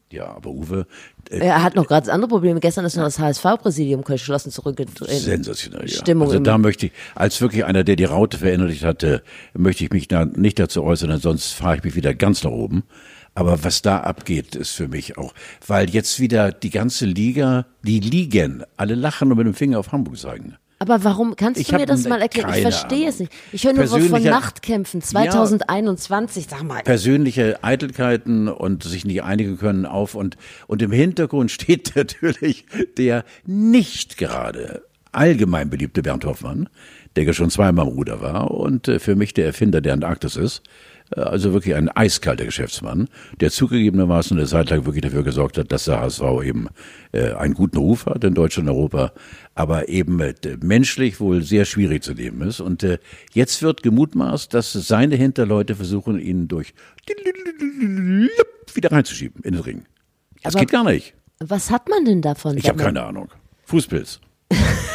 Ja, aber Uwe, äh, Er hat noch ganz andere Probleme. Gestern ist noch das HSV-Präsidium geschlossen zurückgedreht. Sensationell, ja. Stimmung also da möchte ich, als wirklich einer, der die Raute verinnerlicht hatte, möchte ich mich da nicht dazu äußern, denn sonst fahre ich mich wieder ganz nach oben. Aber was da abgeht, ist für mich auch, weil jetzt wieder die ganze Liga, die Ligen, alle lachen und mit dem Finger auf Hamburg zeigen. Aber warum kannst Ich du mir das ne- mal erklären? Ich verstehe Ahnung. es nicht. Ich höre nur von Nachtkämpfen 2021. Sag mal. persönliche Eitelkeiten und sich nicht einigen können auf und und im Hintergrund steht natürlich der nicht gerade allgemein beliebte Bernd Hoffmann, der ja schon zweimal im Ruder war und äh, für mich der Erfinder der Antarktis ist. Äh, Also wirklich ein eiskalter Geschäftsmann, der zugegebenermaßen eine Zeit lang wirklich dafür gesorgt hat, dass der HSV eben äh, einen guten Ruf hat in Deutschland und Europa, aber eben äh, menschlich wohl sehr schwierig zu nehmen ist. Und äh, jetzt wird gemutmaßt, dass seine Hinterleute versuchen, ihn durch wieder reinzuschieben in den Ring. Das Aber- geht gar nicht. Was hat man denn davon? Ich habe keine Ahnung. Fußpilz.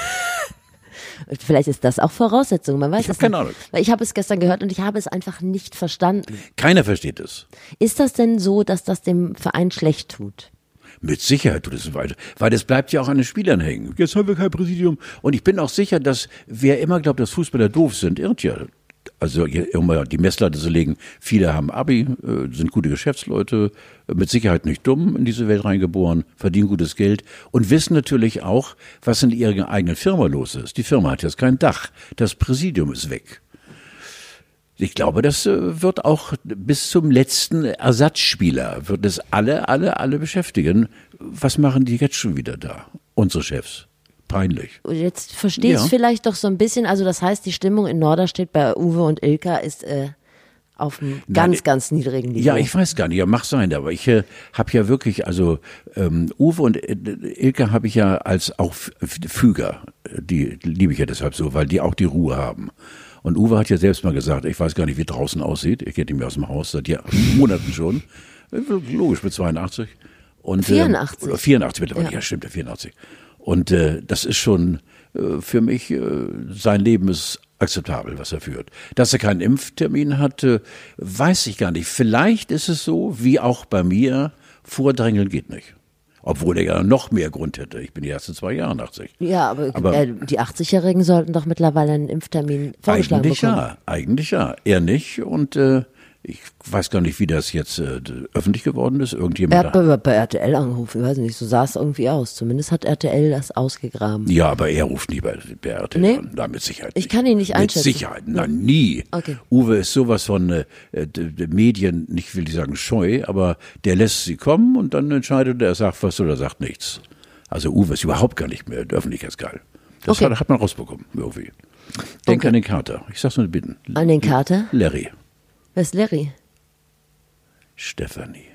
Vielleicht ist das auch Voraussetzung, man weiß Ich es keine. Ahnung. Ich habe es gestern gehört und ich habe es einfach nicht verstanden. Keiner versteht es. Ist das denn so, dass das dem Verein schlecht tut? Mit Sicherheit tut es weiter, weil es bleibt ja auch an den Spielern hängen. Jetzt haben wir kein Präsidium. Und ich bin auch sicher, dass wer immer glaubt, dass Fußballer doof sind, irrt ja. Also hier immer die Messlatte zu legen. Viele haben Abi, äh, sind gute Geschäftsleute, äh, mit Sicherheit nicht dumm in diese Welt reingeboren, verdienen gutes Geld und wissen natürlich auch, was in ihrer eigenen Firma los ist. Die Firma hat jetzt kein Dach, das Präsidium ist weg. Ich glaube, das äh, wird auch bis zum letzten Ersatzspieler, wird es alle, alle, alle beschäftigen. Was machen die jetzt schon wieder da? Unsere Chefs. Peinlich. Jetzt verstehe ich Ja. vielleicht doch so ein bisschen. Also das heißt, die Stimmung in Norderstedt bei Uwe und Ilka ist äh, auf einem ganz, Nein, ganz niedrigen Niveau. Ja, ich weiß gar nicht, ja, mach sein, aber ich äh, habe ja wirklich, also ähm, Uwe und äh, Ilke habe ich ja als auch Füger, die liebe ich ja deshalb so, weil die auch die Ruhe haben. Und Uwe hat ja selbst mal gesagt, ich weiß gar nicht, wie draußen aussieht. Ich kenne ihn mir aus dem Haus seit Jahr, Monaten schon. Äh, Logisch, mit 82. Und, 84. Ähm, oder 84 mittlerweile, Ja. ja, stimmt, der 84. Und äh, das ist schon äh, für mich, äh, sein Leben ist akzeptabel, was er führt. Dass er keinen Impftermin hat, äh, weiß ich gar nicht. Vielleicht ist es so, wie auch bei mir, vordrängeln geht nicht. Obwohl er ja noch mehr Grund hätte. Ich bin die ersten zwei Jahre 80. Ja, aber, Aber- äh, die 80-Jährigen sollten doch mittlerweile einen Impftermin vorgeschlagen Eigentlich bekommen. ja, eigentlich ja. Er nicht und äh, ich weiß gar nicht, wie das jetzt äh, öffentlich geworden ist. Er Irgendjemand. hat bei, bei RTL angerufen, ich weiß nicht, so sah es irgendwie aus. Zumindest hat RTL das ausgegraben. ja, aber er ruft nie bei, bei RTL Nee. an. Nein, mit Sicherheit Ich nicht. kann ihn nicht einschätzen. Mit Sicherheit, nein, nie. Okay. Uwe ist sowas von äh, Medien, nicht will ich sagen scheu, aber der lässt sie kommen und dann entscheidet er, er sagt was oder sagt nichts. Also Uwe ist überhaupt gar nicht mehr öffentlichkeitsgeil. Das Okay. hat, hat man rausbekommen, irgendwie. Denk Okay. an den Kater. Ich sag's nur bitten. An den Kater? Larry. Wer ist Larry? Stefanie.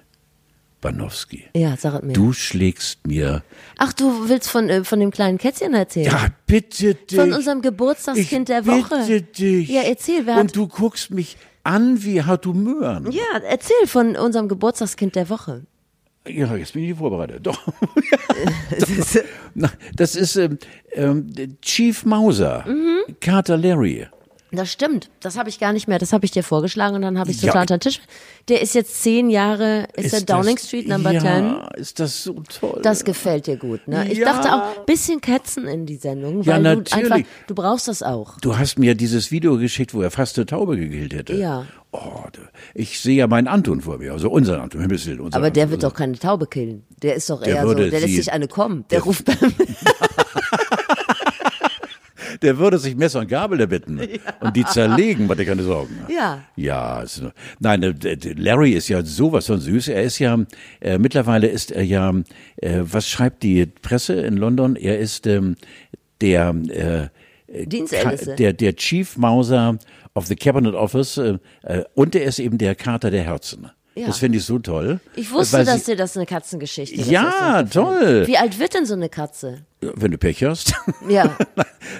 Banowski. Ja, sag mir. Du schlägst mir. Ach, du willst von, äh, von dem kleinen Kätzchen erzählen? Ja, bitte dich. Von unserem Geburtstagskind ich der Woche. Bitte dich. Ja, erzähl, wer hat- Und du guckst mich an wie Hatu Möhren. Ja, erzähl von unserem Geburtstagskind der Woche. Ja, jetzt bin ich vorbereitet. Doch. Das ist ähm, ähm, Chief Mauser, Mhm. Carter Larry. Das stimmt. Das habe ich gar nicht mehr. Das habe ich dir vorgeschlagen und dann habe ich Ja. total unter den Tisch. Der ist jetzt zehn Jahre, ist, der Downing das, Street Number ja, 10. ist das so toll. Das gefällt dir gut, ne? Ich Ja. dachte auch, bisschen Katzen in die Sendung, Ja, weil du natürlich. einfach, du brauchst das auch. Du hast mir dieses Video geschickt, wo er fast eine Taube gekillt hätte. Ja. Oh, ich sehe ja meinen Anton vor mir, also unseren Anton, Himmels Willen, unseren Aber der Anton. wird doch keine Taube killen. Der ist doch eher so, der lässt sich eine kommen. Der, der- ruft beim, Der würde sich Messer und Gabel erbitten und die zerlegen, mach dir keine Sorgen. Ja. Ja, ist- nein, äh, der- der Larry ist ja sowas von süß. Er ist ja, äh, mittlerweile ist er ja, äh, was schreibt die Presse in London? Er ist ähm, der, äh, Dienstälteste. der, der Chief Mauser of the Cabinet Office äh, äh, und er ist eben der Kater der Herzen. Ja. Das finde ich so toll. ich wusste, dass sie, dir das eine Katzengeschichte ist. Ja, toll. Wie alt wird denn so eine Katze? Wenn du Pech hast. Ja.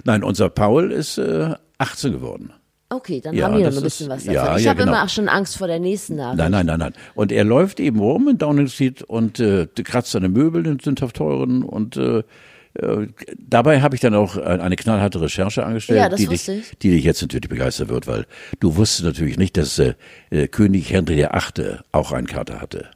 Nein, unser Paul ist äh, 18 geworden. Okay, dann Ja, haben wir noch ein bisschen was davon. ja, ich ja, habe genau. immer auch schon Angst vor der nächsten Nachricht. Nein, nein, nein, nein. Und er läuft eben rum in Downing Street und äh, kratzt seine Möbel, sind auf teuren und äh, dabei habe ich dann auch äh, eine knallharte Recherche angestellt, Ja, das die, dich, ich. die dich jetzt natürlich begeistern wird, weil du wusstest natürlich nicht, dass äh, äh, König Henry VIII. auch einen Kater hatte.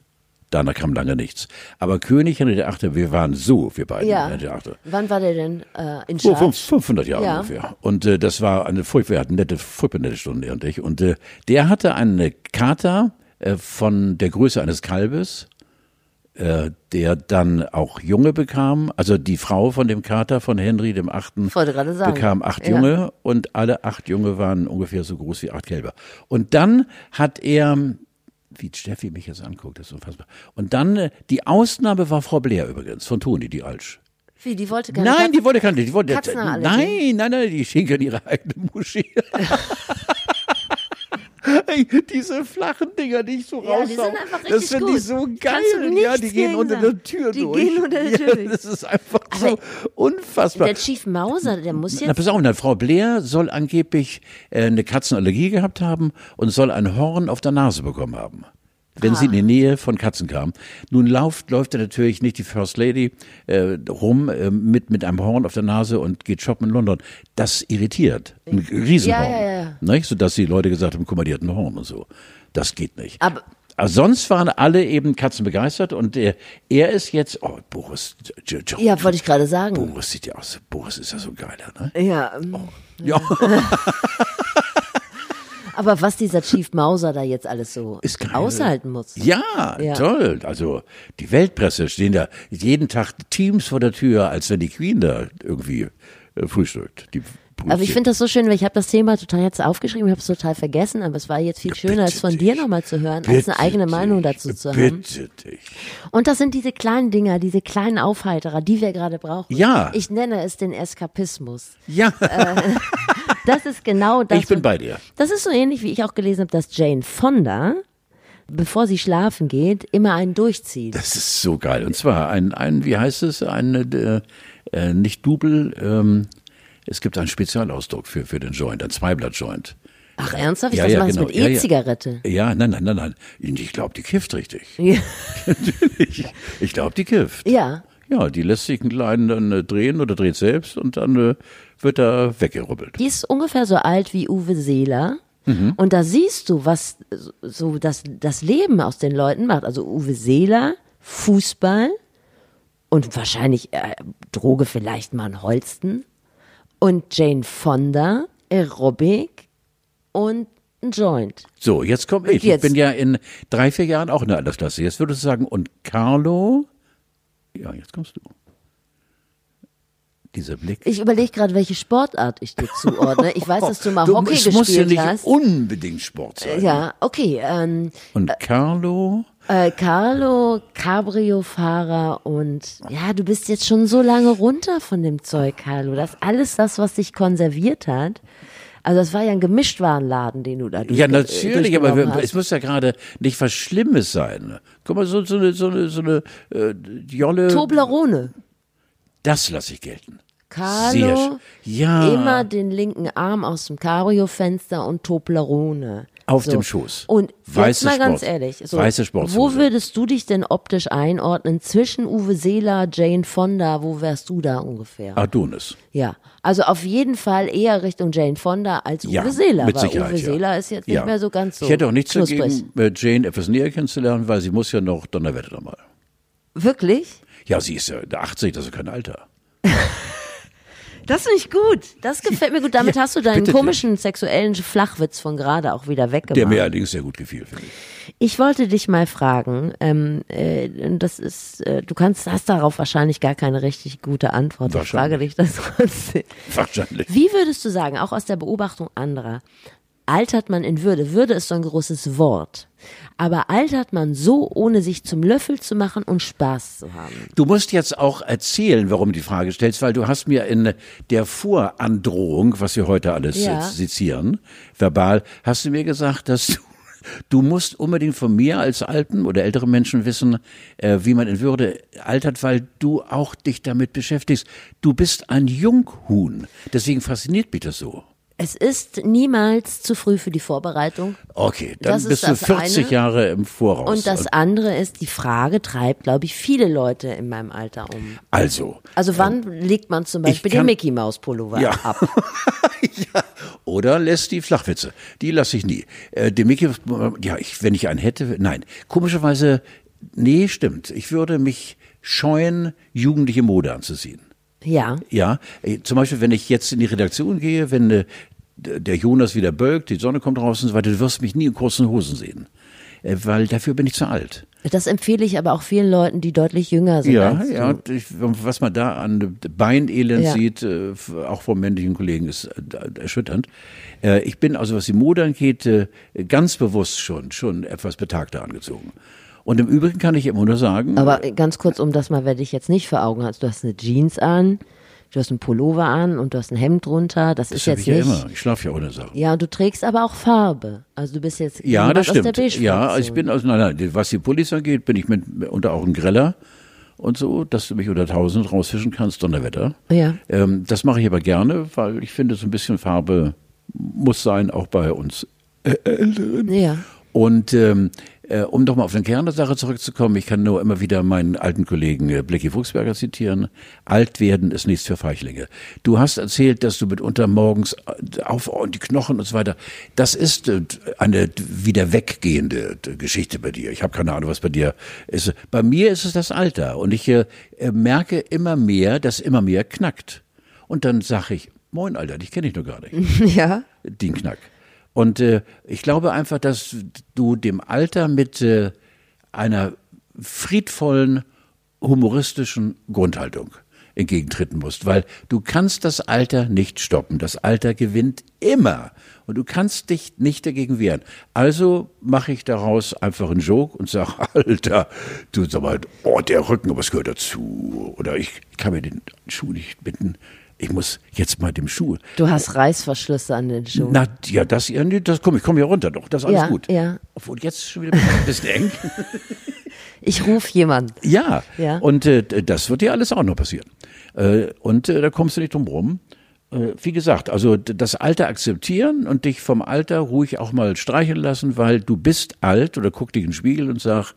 Danach kam lange nichts. Aber König Henry VIII., wir waren so, wir beiden, Ja. Henry VIII. Wann war der denn äh, in So, Charge? fünf- 500 Jahre Ja. ungefähr. Und äh, das war eine furchtbar, er hat nette, furchtbar nette Stunde, er und ich. Und äh, der hatte eine Kater äh, von der Größe eines Kalbes, äh, der dann auch Junge bekam. Also die Frau von dem Kater von Henry dem Achten bekam acht Ja. Junge und alle acht Junge waren ungefähr so groß wie acht Kälber. Und dann hat er wie Steffi mich jetzt anguckt, das ist unfassbar. Und dann, äh, die Ausnahme war Frau Blair übrigens, von Toni, die Alsch. Wie, die wollte keine Nein, Katzen? die wollte keine, die wollte, nein, nein, nein, die schinken ihre eigene Muschi. Ey, Diese flachen Dinger, die ich so Ja, die raushau, sind einfach das finde ich so geil. Ja, die gehen unter der Tür Die durch. gehen unter der Tür ja, durch. Das ist einfach so Aber unfassbar. Der Chief Mauser, der muss Na, jetzt. pass auf, na, Frau Blair soll angeblich äh, eine Katzenallergie gehabt haben und soll ein Horn auf der Nase bekommen haben. Wenn sie in die Nähe von Katzen kam. Nun läuft, läuft er natürlich nicht die First Lady äh, rum äh, mit, mit einem Horn auf der Nase und geht shoppen in London. Das irritiert. Ein Riesenhorn. Ja, ja, ja. Nicht? Sodass die Leute gesagt haben, guck mal, die hat ein Horn und so. Das geht nicht. Aber- Also sonst waren alle eben Katzen begeistert und er, er ist jetzt, oh, Boris, Ja, wollte ich gerade sagen. Boris sieht ja aus, Boris ist ja so geiler, ne? Ja, ähm, Ja. aber was dieser Chief Mauser da jetzt alles so aushalten muss. Ja, Ja. toll. Also die Weltpresse stehen da jeden Tag Teams vor der Tür, als wenn die Queen da irgendwie äh, frühstückt. Die Aber ich finde das so schön, weil ich habe das Thema total jetzt aufgeschrieben, ich habe es total vergessen, aber es war jetzt viel schöner, es von dir nochmal zu hören, als eine eigene Meinung dazu zu haben. Bitte dich. Und das sind diese kleinen Dinger, diese kleinen Aufheiterer, die wir gerade brauchen. Ja. Ich nenne es den Eskapismus. Ja, Das ist genau das. Ich bin bei dir. Das ist so ähnlich, wie ich auch gelesen habe, dass Jane Fonda, bevor sie schlafen geht, immer einen durchzieht. Das ist so geil. Und zwar ein, ein wie heißt es, ein, äh, äh, nicht Double, ähm, es gibt einen Spezialausdruck für, für den Joint, ein Zweiblatt-Joint. Ach, ernsthaft? Ich Ja, dachte, ja, genau. mit Ja, ja. E-Zigarette. Ja, nein, nein, nein, nein. Ich glaube, die kifft richtig. Ja. Ich glaube, die kifft. ja. Ja, die lässt sich einen kleinen dann äh, drehen oder dreht selbst und dann äh, wird er weggerubbelt. Die ist ungefähr so alt wie Uwe Seeler. Mhm. Und da siehst du, was so das, das Leben aus den Leuten macht. Also Uwe Seeler, Fußball und wahrscheinlich äh, Droge vielleicht mal ein Holsten. Und Jane Fonda, Aerobic und ein Joint. So, jetzt komme ich. Jetzt. Ich bin ja in drei, vier Jahren auch in der Altersklasse. Jetzt würdest du sagen, und Carlo? Ja, jetzt kommst du. Dieser Blick. Ich überlege gerade, welche Sportart ich dir zuordne. Ich weiß, dass du mal Hockey es muss ja gespielt nicht hast. unbedingt Sport sein. Ja, okay. Ähm, Und Carlo? Äh, Carlo, Cabrio-Fahrer und ja, du bist jetzt schon so lange runter von dem Zeug, Carlo. Das alles das, was dich konserviert hat. Also das war ja ein Gemischtwarenladen, den du da durch, Ja, natürlich, aber wir- es muss ja gerade nicht was Schlimmes sein. Guck mal, so, so eine, so eine, so eine äh, Jolle. Toblerone. Das lasse ich gelten. Carlo, ja. immer den linken Arm aus dem Cabrio-Fenster und Toblerone. Auf dem Schoß. Und jetzt Weiße mal ganz Sport- ehrlich, so, weiße Sporthose. wo würdest du dich denn optisch einordnen zwischen Uwe Seeler, Jane Fonda, wo wärst du da ungefähr? Adonis. Ja, also auf jeden Fall eher Richtung Jane Fonda als Uwe Ja, Seeler, mit weil Sicherheit, Uwe ja. Seeler ist jetzt nicht Ja. mehr so ganz so Ich hätte auch nichts knusprig. dagegen, äh, Jane etwas näher kennenzulernen, weil sie muss ja noch Donnerwetter nochmal. Wirklich? Ja, sie ist ja 80, das ist kein Alter. Das finde ich gut. Das gefällt mir gut. Damit Ja, hast du deinen bitte dich. komischen sexuellen Flachwitz von gerade auch wieder weggemacht. Der mir allerdings sehr gut gefiel, finde ich. Ich wollte dich mal fragen, ähm, äh, das ist, äh, du kannst, hast darauf wahrscheinlich gar keine richtig gute Antwort. Ich frage dich das trotzdem. Wahrscheinlich. Wie würdest du sagen, auch aus der Beobachtung anderer, altert man in Würde? Würde ist so ein großes Wort. Aber altert man so, ohne sich zum Löffel zu machen und Spaß zu haben? Du musst jetzt auch erzählen, warum du die Frage stellst, weil du hast mir in der Vorandrohung, was wir heute alles Ja. äh, sezieren, verbal, hast du mir gesagt, dass du Du musst unbedingt von mir als alten oder älteren Menschen wissen, äh, wie man in Würde altert, weil du auch dich damit beschäftigst. Du bist ein Junghuhn. Deswegen fasziniert mich das so. Es ist niemals zu früh für die Vorbereitung. Okay, dann Das ist bist du das 40 eine. Jahre im Voraus. Und das andere ist, die Frage treibt, glaube ich, viele Leute in meinem Alter um. also, Also wann legt man zum Beispiel den kann- Mickey Maus Pullover Ja. ab? ja. Oder lässt die Flachwitze. Die lasse ich nie. Äh, die Mickey, ja, ich, wenn ich einen hätte, nein. Komischerweise, nee, stimmt. Ich würde mich scheuen, jugendliche Mode anzuziehen. Ja. Ja, äh, zum Beispiel, wenn ich jetzt in die Redaktion gehe, wenn äh, der Jonas wieder bölkt, die Sonne kommt raus und so weiter, du wirst mich nie in kurzen Hosen sehen. Äh, Weil dafür bin ich zu alt. Das empfehle ich aber auch vielen Leuten, die deutlich jünger sind. Ja, ja, ich, was man da an Beinelend Ja. sieht, auch vom männlichen Kollegen, ist erschütternd. Ich bin also, was die Mode angeht, ganz bewusst schon, schon etwas betagter angezogen. Und im Übrigen kann ich immer nur sagen, Aber ganz kurz, um das mal, wer dich jetzt nicht vor Augen hat, du hast eine Jeans an, du hast einen Pullover an und du hast ein Hemd drunter. Das, das ist jetzt ich ja nicht. immer. Ich schlafe ja ohne Sachen. Ja, und du trägst aber auch Farbe. Also du bist jetzt Ja, das aus der stimmt. Ja, ich bin also, nein, nein, was die Pullis angeht, bin ich mit, unter auch ein Greller und so, dass du mich unter 1000 rausfischen kannst, Donnerwetter. Ja. Ähm, das mache ich aber gerne, weil ich finde, so ein bisschen Farbe muss sein, auch bei uns Älteren. Ja. Und ähm, äh, um doch mal auf den Kern der Sache zurückzukommen, ich kann nur immer wieder meinen alten Kollegen äh, Blicky Fuchsberger zitieren. Alt werden ist nichts für Feichlinge. Du hast erzählt, dass du mitunter morgens äh, auf und die Knochen und so weiter. Das ist äh, eine wieder weggehende äh, Geschichte bei dir. Ich habe keine Ahnung, was bei dir ist. Bei mir ist es das Alter und ich äh, äh, merke immer mehr, dass immer mehr knackt. Und dann sage ich, moin Alter, dich kenne ich nur gar nicht Ja. den Knack. Und äh, ich glaube einfach, dass du dem Alter mit äh, einer friedvollen, humoristischen Grundhaltung entgegentreten musst, weil du kannst das Alter nicht stoppen. Das Alter gewinnt immer und du kannst dich nicht dagegen wehren. Also mache ich daraus einfach einen Joke und sage, Alter, du sag mal, oh, der Rücken, aber es gehört dazu. Oder ich kann mir den Schuh nicht bitten. Ich muss jetzt mal dem Schuh. Du hast Reißverschlüsse an den Schuhen. Na, ja, das, ja, nee, das komm, ich komme ja runter doch, das ist alles Ja, gut. ja. Obwohl jetzt schon wieder ein bisschen eng. Ich rufe jemanden. Ja, Ja. und äh, das wird dir alles auch noch passieren. Äh, und äh, da kommst du nicht drum rum. Äh, wie gesagt, also das Alter akzeptieren und dich vom Alter ruhig auch mal streicheln lassen, weil du bist alt oder guck dich in den Spiegel und sag,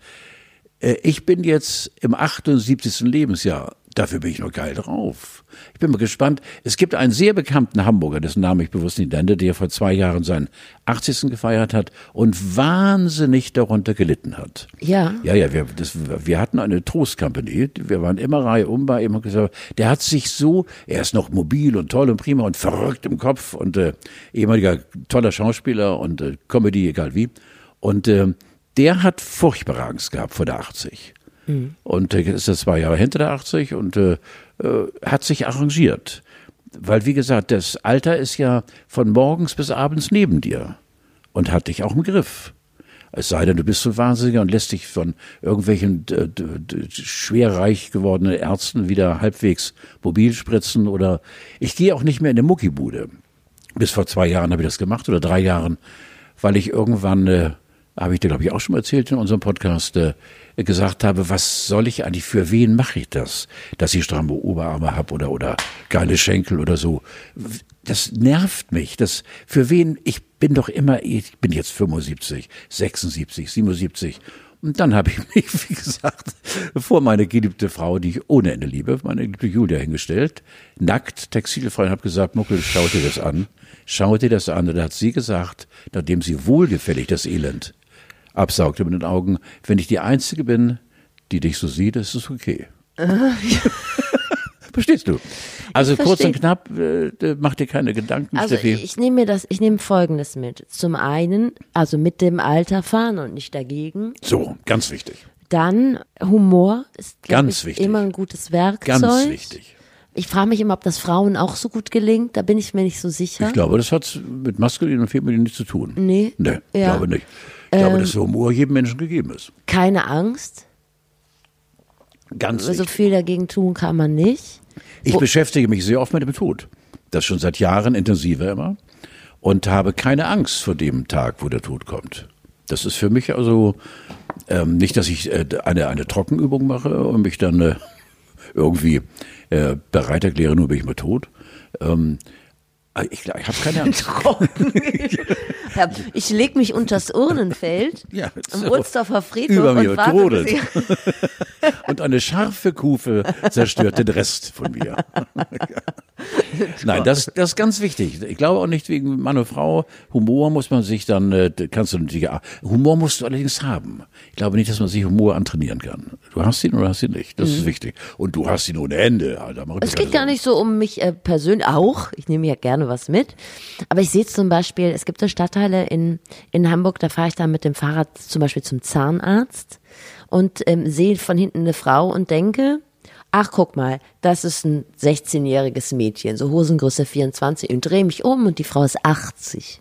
äh, ich bin jetzt im 78. Lebensjahr. Dafür bin ich noch geil drauf. Ich bin mal gespannt. Es gibt einen sehr bekannten Hamburger, dessen Namen ich bewusst nicht nenne, der vor zwei Jahren seinen 80. gefeiert hat und wahnsinnig darunter gelitten hat. Ja. Ja, ja, wir, das, wir hatten eine Trost-Company. Wir waren immer Reihe um bei ihm und gesagt, der hat sich so, er ist noch mobil und toll und prima und verrückt im Kopf und äh, ehemaliger toller Schauspieler und äh, Comedy, egal wie. Und äh, der hat furchtbare Angst gehabt vor der 80. Und äh, ist er zwei Jahre hinter der 80 und äh, äh, hat sich arrangiert. Weil, wie gesagt, das Alter ist ja von morgens bis abends neben dir und hat dich auch im Griff. Es sei denn, du bist so wahnsinniger und lässt dich von irgendwelchen äh, schwer reich gewordenen Ärzten wieder halbwegs mobil spritzen oder ich gehe auch nicht mehr in eine Muckibude. Bis vor zwei Jahren habe ich das gemacht oder drei Jahren, weil ich irgendwann, äh, habe ich dir glaube ich auch schon erzählt in unserem Podcast, äh, gesagt habe, was soll ich eigentlich, für wen mache ich das, dass ich stramme Oberarme habe oder, oder geile Schenkel oder so. Das nervt mich. Das, für wen, ich bin doch immer, ich bin jetzt 75, 76, 77. Und dann habe ich mich, wie gesagt, vor meine geliebte Frau, die ich ohne Ende liebe, meine geliebte Julia hingestellt, nackt, textilfrei und habe gesagt, Muckel, schau dir das an. Schau dir das an. Und da hat sie gesagt, nachdem sie wohlgefällig das Elend absaugte mit den Augen, wenn ich die Einzige bin, die dich so sieht, ist es okay. Verstehst du? Also Ich kurz und knapp, äh, mach dir keine Gedanken, Also Steffi. ich nehme mir das, ich nehme Folgendes mit. Zum einen, also mit dem Alter fahren und nicht dagegen. so, ganz wichtig. Dann Humor ist Ganz ich, wichtig. immer ein gutes Werkzeug. Ganz wichtig. Ich frage mich immer, ob das Frauen auch so gut gelingt. Da bin ich mir nicht so sicher. Ich glaube, das hat mit maskulin und feminin nichts zu tun. Nee. Nee, Ja. Glaube nicht. Ich glaube, dass Humor jedem Menschen gegeben ist. Keine Angst. Ganz So viel dagegen tun kann man nicht. Ich beschäftige mich sehr oft mit dem Tod. Das schon seit Jahren intensiver immer. Und habe keine Angst vor dem Tag, wo der Tod kommt. Das ist für mich also ähm, nicht, dass ich äh, eine, eine Trockenübung mache und mich dann äh, irgendwie äh, bereit erkläre, nur bin ich mal tot. Ähm, ich, ich habe keine Angst. Ja, Ich leg mich unters Urnenfeld Ja, am so. Ulsdorfer Friedhof Über mir und warte, brodelt. Und eine scharfe Kufe zerstört den Rest von mir. Nein, das, das ist ganz wichtig. Ich glaube auch nicht wegen Mann und Frau. Humor muss man sich dann, äh, kannst du natürlich, Humor musst du allerdings haben. Ich glaube nicht, dass man sich Humor antrainieren kann. Du hast ihn oder hast ihn nicht. Das ist wichtig. Und du hast ihn ohne Ende. Alter, Mhm. Es geht gar nicht so um mich äh, persönlich, auch, ich nehme ja gerne was mit, aber ich sehe zum Beispiel, es gibt so Stadtteile in, in Hamburg, da fahre ich dann mit dem Fahrrad zum Beispiel zum Zahnarzt und ähm, sehe von hinten eine Frau und denke, ach guck mal, das ist ein 16-jähriges Mädchen, so Hosengröße 24 und drehe mich um und die Frau ist 80.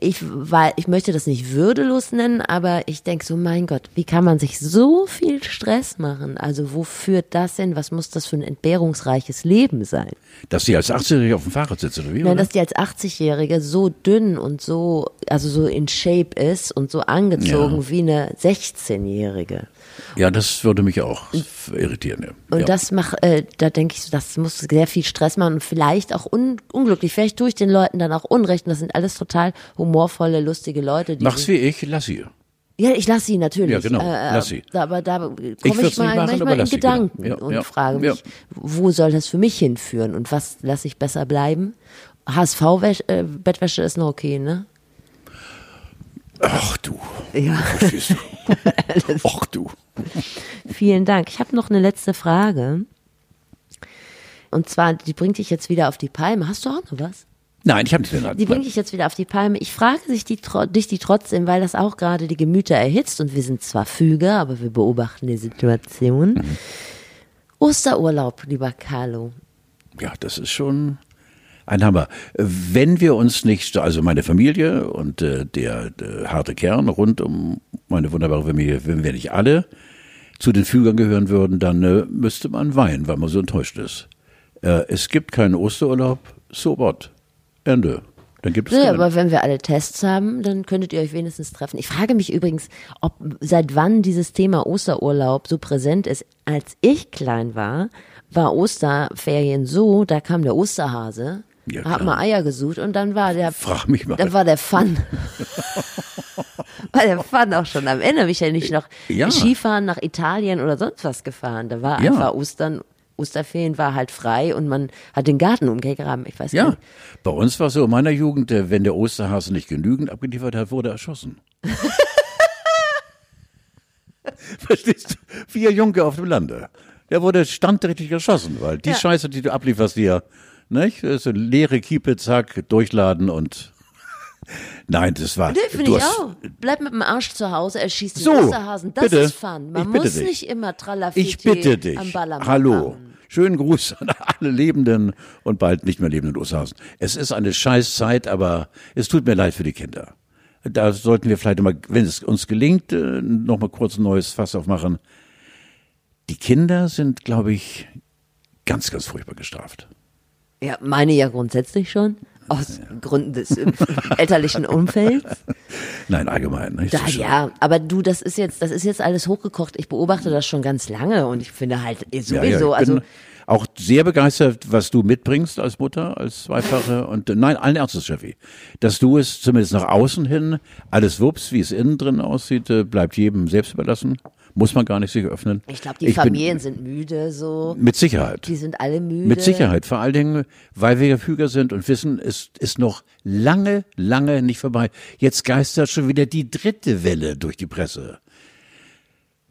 Ich, weil, ich möchte das nicht würdelos nennen, aber ich denke so, mein Gott, wie kann man sich so viel Stress machen? Also wo führt das hin? Was muss das für ein entbehrungsreiches Leben sein? Dass sie als 80-Jährige auf dem Fahrrad sitzt, oder wie? Nein, oder? dass die als 80-Jährige so dünn und so, also so in Shape ist und so angezogen Ja. wie eine 16-Jährige. Ja, das würde mich auch irritieren. Ja. Und ja. das macht, äh, da denke ich das muss sehr viel Stress machen und vielleicht auch un unglücklich. Vielleicht tue ich den Leuten dann auch Unrecht. Und das sind alles total humorvolle, lustige Leute. Die Mach's wie ich, lass sie. Ja, ich lasse sie natürlich. Ja, genau, Äh, lass sie. Aber da komme ich, nicht mal machen, manchmal in genau. Gedanken Ja, und ja, frage ja. mich, wo soll das für mich hinführen und was lasse ich besser bleiben? HSV-Bettwäsche ist noch okay, ne? Ach du, Ja. verstehst du. Ach du. Vielen Dank. Ich habe noch eine letzte Frage. Und zwar, die bringt dich jetzt wieder auf die Palme. Hast du auch noch was? Nein, ich habe nicht den Die bringt dich jetzt wieder auf die Palme. Ich frage sich die, dich die trotzdem, weil das auch gerade die Gemüter erhitzt und wir sind zwar Füge, aber wir beobachten die Situation. Mhm. Osterurlaub, lieber Carlo. Ja, das ist schon ein Hammer. Wenn wir uns nicht, also meine Familie und äh, der, der harte Kern rund um meine wunderbare Familie, wenn wir nicht alle zu den Fügern gehören würden, dann äh, müsste man weinen, weil man so enttäuscht ist. Äh, es gibt keinen Osterurlaub, so what? Ende. Dann gibt es Ja, keinen. aber wenn wir alle Tests haben, dann könntet ihr euch wenigstens treffen. Ich frage mich übrigens, ob seit wann dieses Thema Osterurlaub so präsent ist. Als ich klein war, war Osterferien so, da kam der Osterhase, Ja, hat klar. mal Eier gesucht und dann war der Frag mich mal. dann war der Fun. war der Fun auch schon am Ende. Hab ich ja nicht noch Ja. Skifahren nach Italien oder sonst was gefahren. Da war Ja. einfach Ostern, Osterferien war halt frei und man hat den Garten umgegraben. Ich weiß Ja, nicht. bei uns war es so in meiner Jugend, äh, wenn der Osterhase nicht genügend abgeliefert hat, wurde er erschossen. Verstehst du? Wie ein Junge auf dem Lande. Der wurde standrechtlich erschossen, weil die Ja. Scheiße, die du ablieferst, hier, nicht? Das ist eine leere Kiepe, zack, durchladen und. Nein, das war. Nee, finde ich hast- auch. Bleib mit dem Arsch zu Hause, erschießt den So, Osterhasen. Das bitte. ist Fun. Man muss dich. nicht immer Tralafiti Ich bitte dich. am Ballermann Hallo. machen. Schönen Gruß an alle lebenden und bald nicht mehr lebenden Osterhasen. Es ist eine scheiß Zeit, aber es tut mir leid für die Kinder. Da sollten wir vielleicht mal, wenn es uns gelingt, äh, noch mal kurz ein neues Fass aufmachen. Die Kinder sind, glaube ich, ganz, ganz furchtbar gestraft. Ja, meine ja grundsätzlich schon. Aus Gründen des elterlichen Umfelds. Nein, allgemein. Nicht? Da, schon- ja, aber du, das ist jetzt, das ist jetzt alles hochgekocht. Ich beobachte das schon ganz lange und ich finde halt Ja, sowieso, ja, ich also auch sehr begeistert, was du mitbringst als Mutter, als Zweifache. Und nein, allen Ernstes, Steffi, dass du es zumindest nach außen hin, alles wups, wie es innen drin aussieht, äh, bleibt jedem selbst überlassen. Muss man gar nicht sich öffnen. ich glaube, die bin- Familien sind müde, so. Mit Sicherheit. Die sind alle müde. Mit Sicherheit. Vor allen Dingen, weil wir ja Füger sind und wissen, es ist noch lange, lange nicht vorbei. Jetzt geistert schon wieder die dritte Welle durch die Presse.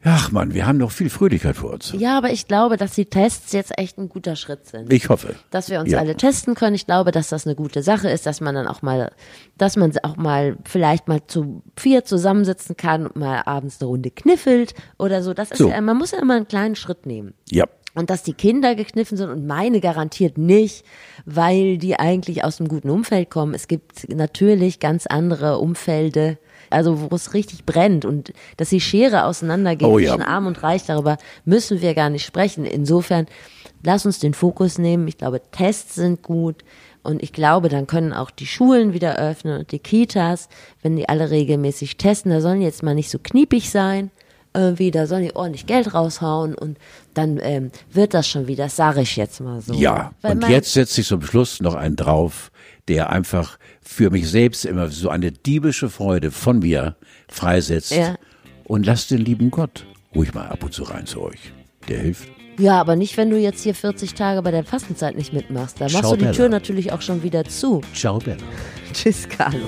Ach man, wir haben noch viel Fröhlichkeit vor uns. Ja, aber ich glaube, dass die Tests jetzt echt ein guter Schritt sind. Ich hoffe. dass wir uns Ja. alle testen können. Ich glaube, dass das eine gute Sache ist, dass man dann auch mal, dass man auch mal vielleicht mal zu vier zusammensitzen kann und mal abends eine Runde kniffelt oder so. Das ist So. ja, man muss ja immer einen kleinen Schritt nehmen. Ja. Und dass die Kinder gekniffen sind und meine garantiert nicht, weil die eigentlich aus einem guten Umfeld kommen. Es gibt natürlich ganz andere Umfelde, also wo es richtig brennt und dass die Schere auseinandergeht Oh ja. zwischen Arm und Reich, darüber müssen wir gar nicht sprechen. Insofern, lass uns den Fokus nehmen. Ich glaube, Tests sind gut. Und ich glaube, dann können auch die Schulen wieder öffnen und die Kitas, wenn die alle regelmäßig testen. Da sollen jetzt mal nicht so kniepig sein irgendwie, da sollen die ordentlich Geld raushauen und dann ähm, wird das schon wieder, das sage ich jetzt mal so. Ja, Weil und jetzt setze ich zum Schluss noch einen drauf, der einfach für mich selbst immer so eine diebische Freude von mir freisetzt. Ja. Und lasst den lieben Gott ruhig mal ab und zu rein zu euch. Der hilft. Ja, aber nicht, wenn du jetzt hier 40 Tage bei der Fastenzeit nicht mitmachst. Da machst Ciao, du die Tür natürlich auch schon wieder zu. Ciao, Bella. Tschüss, Carlo.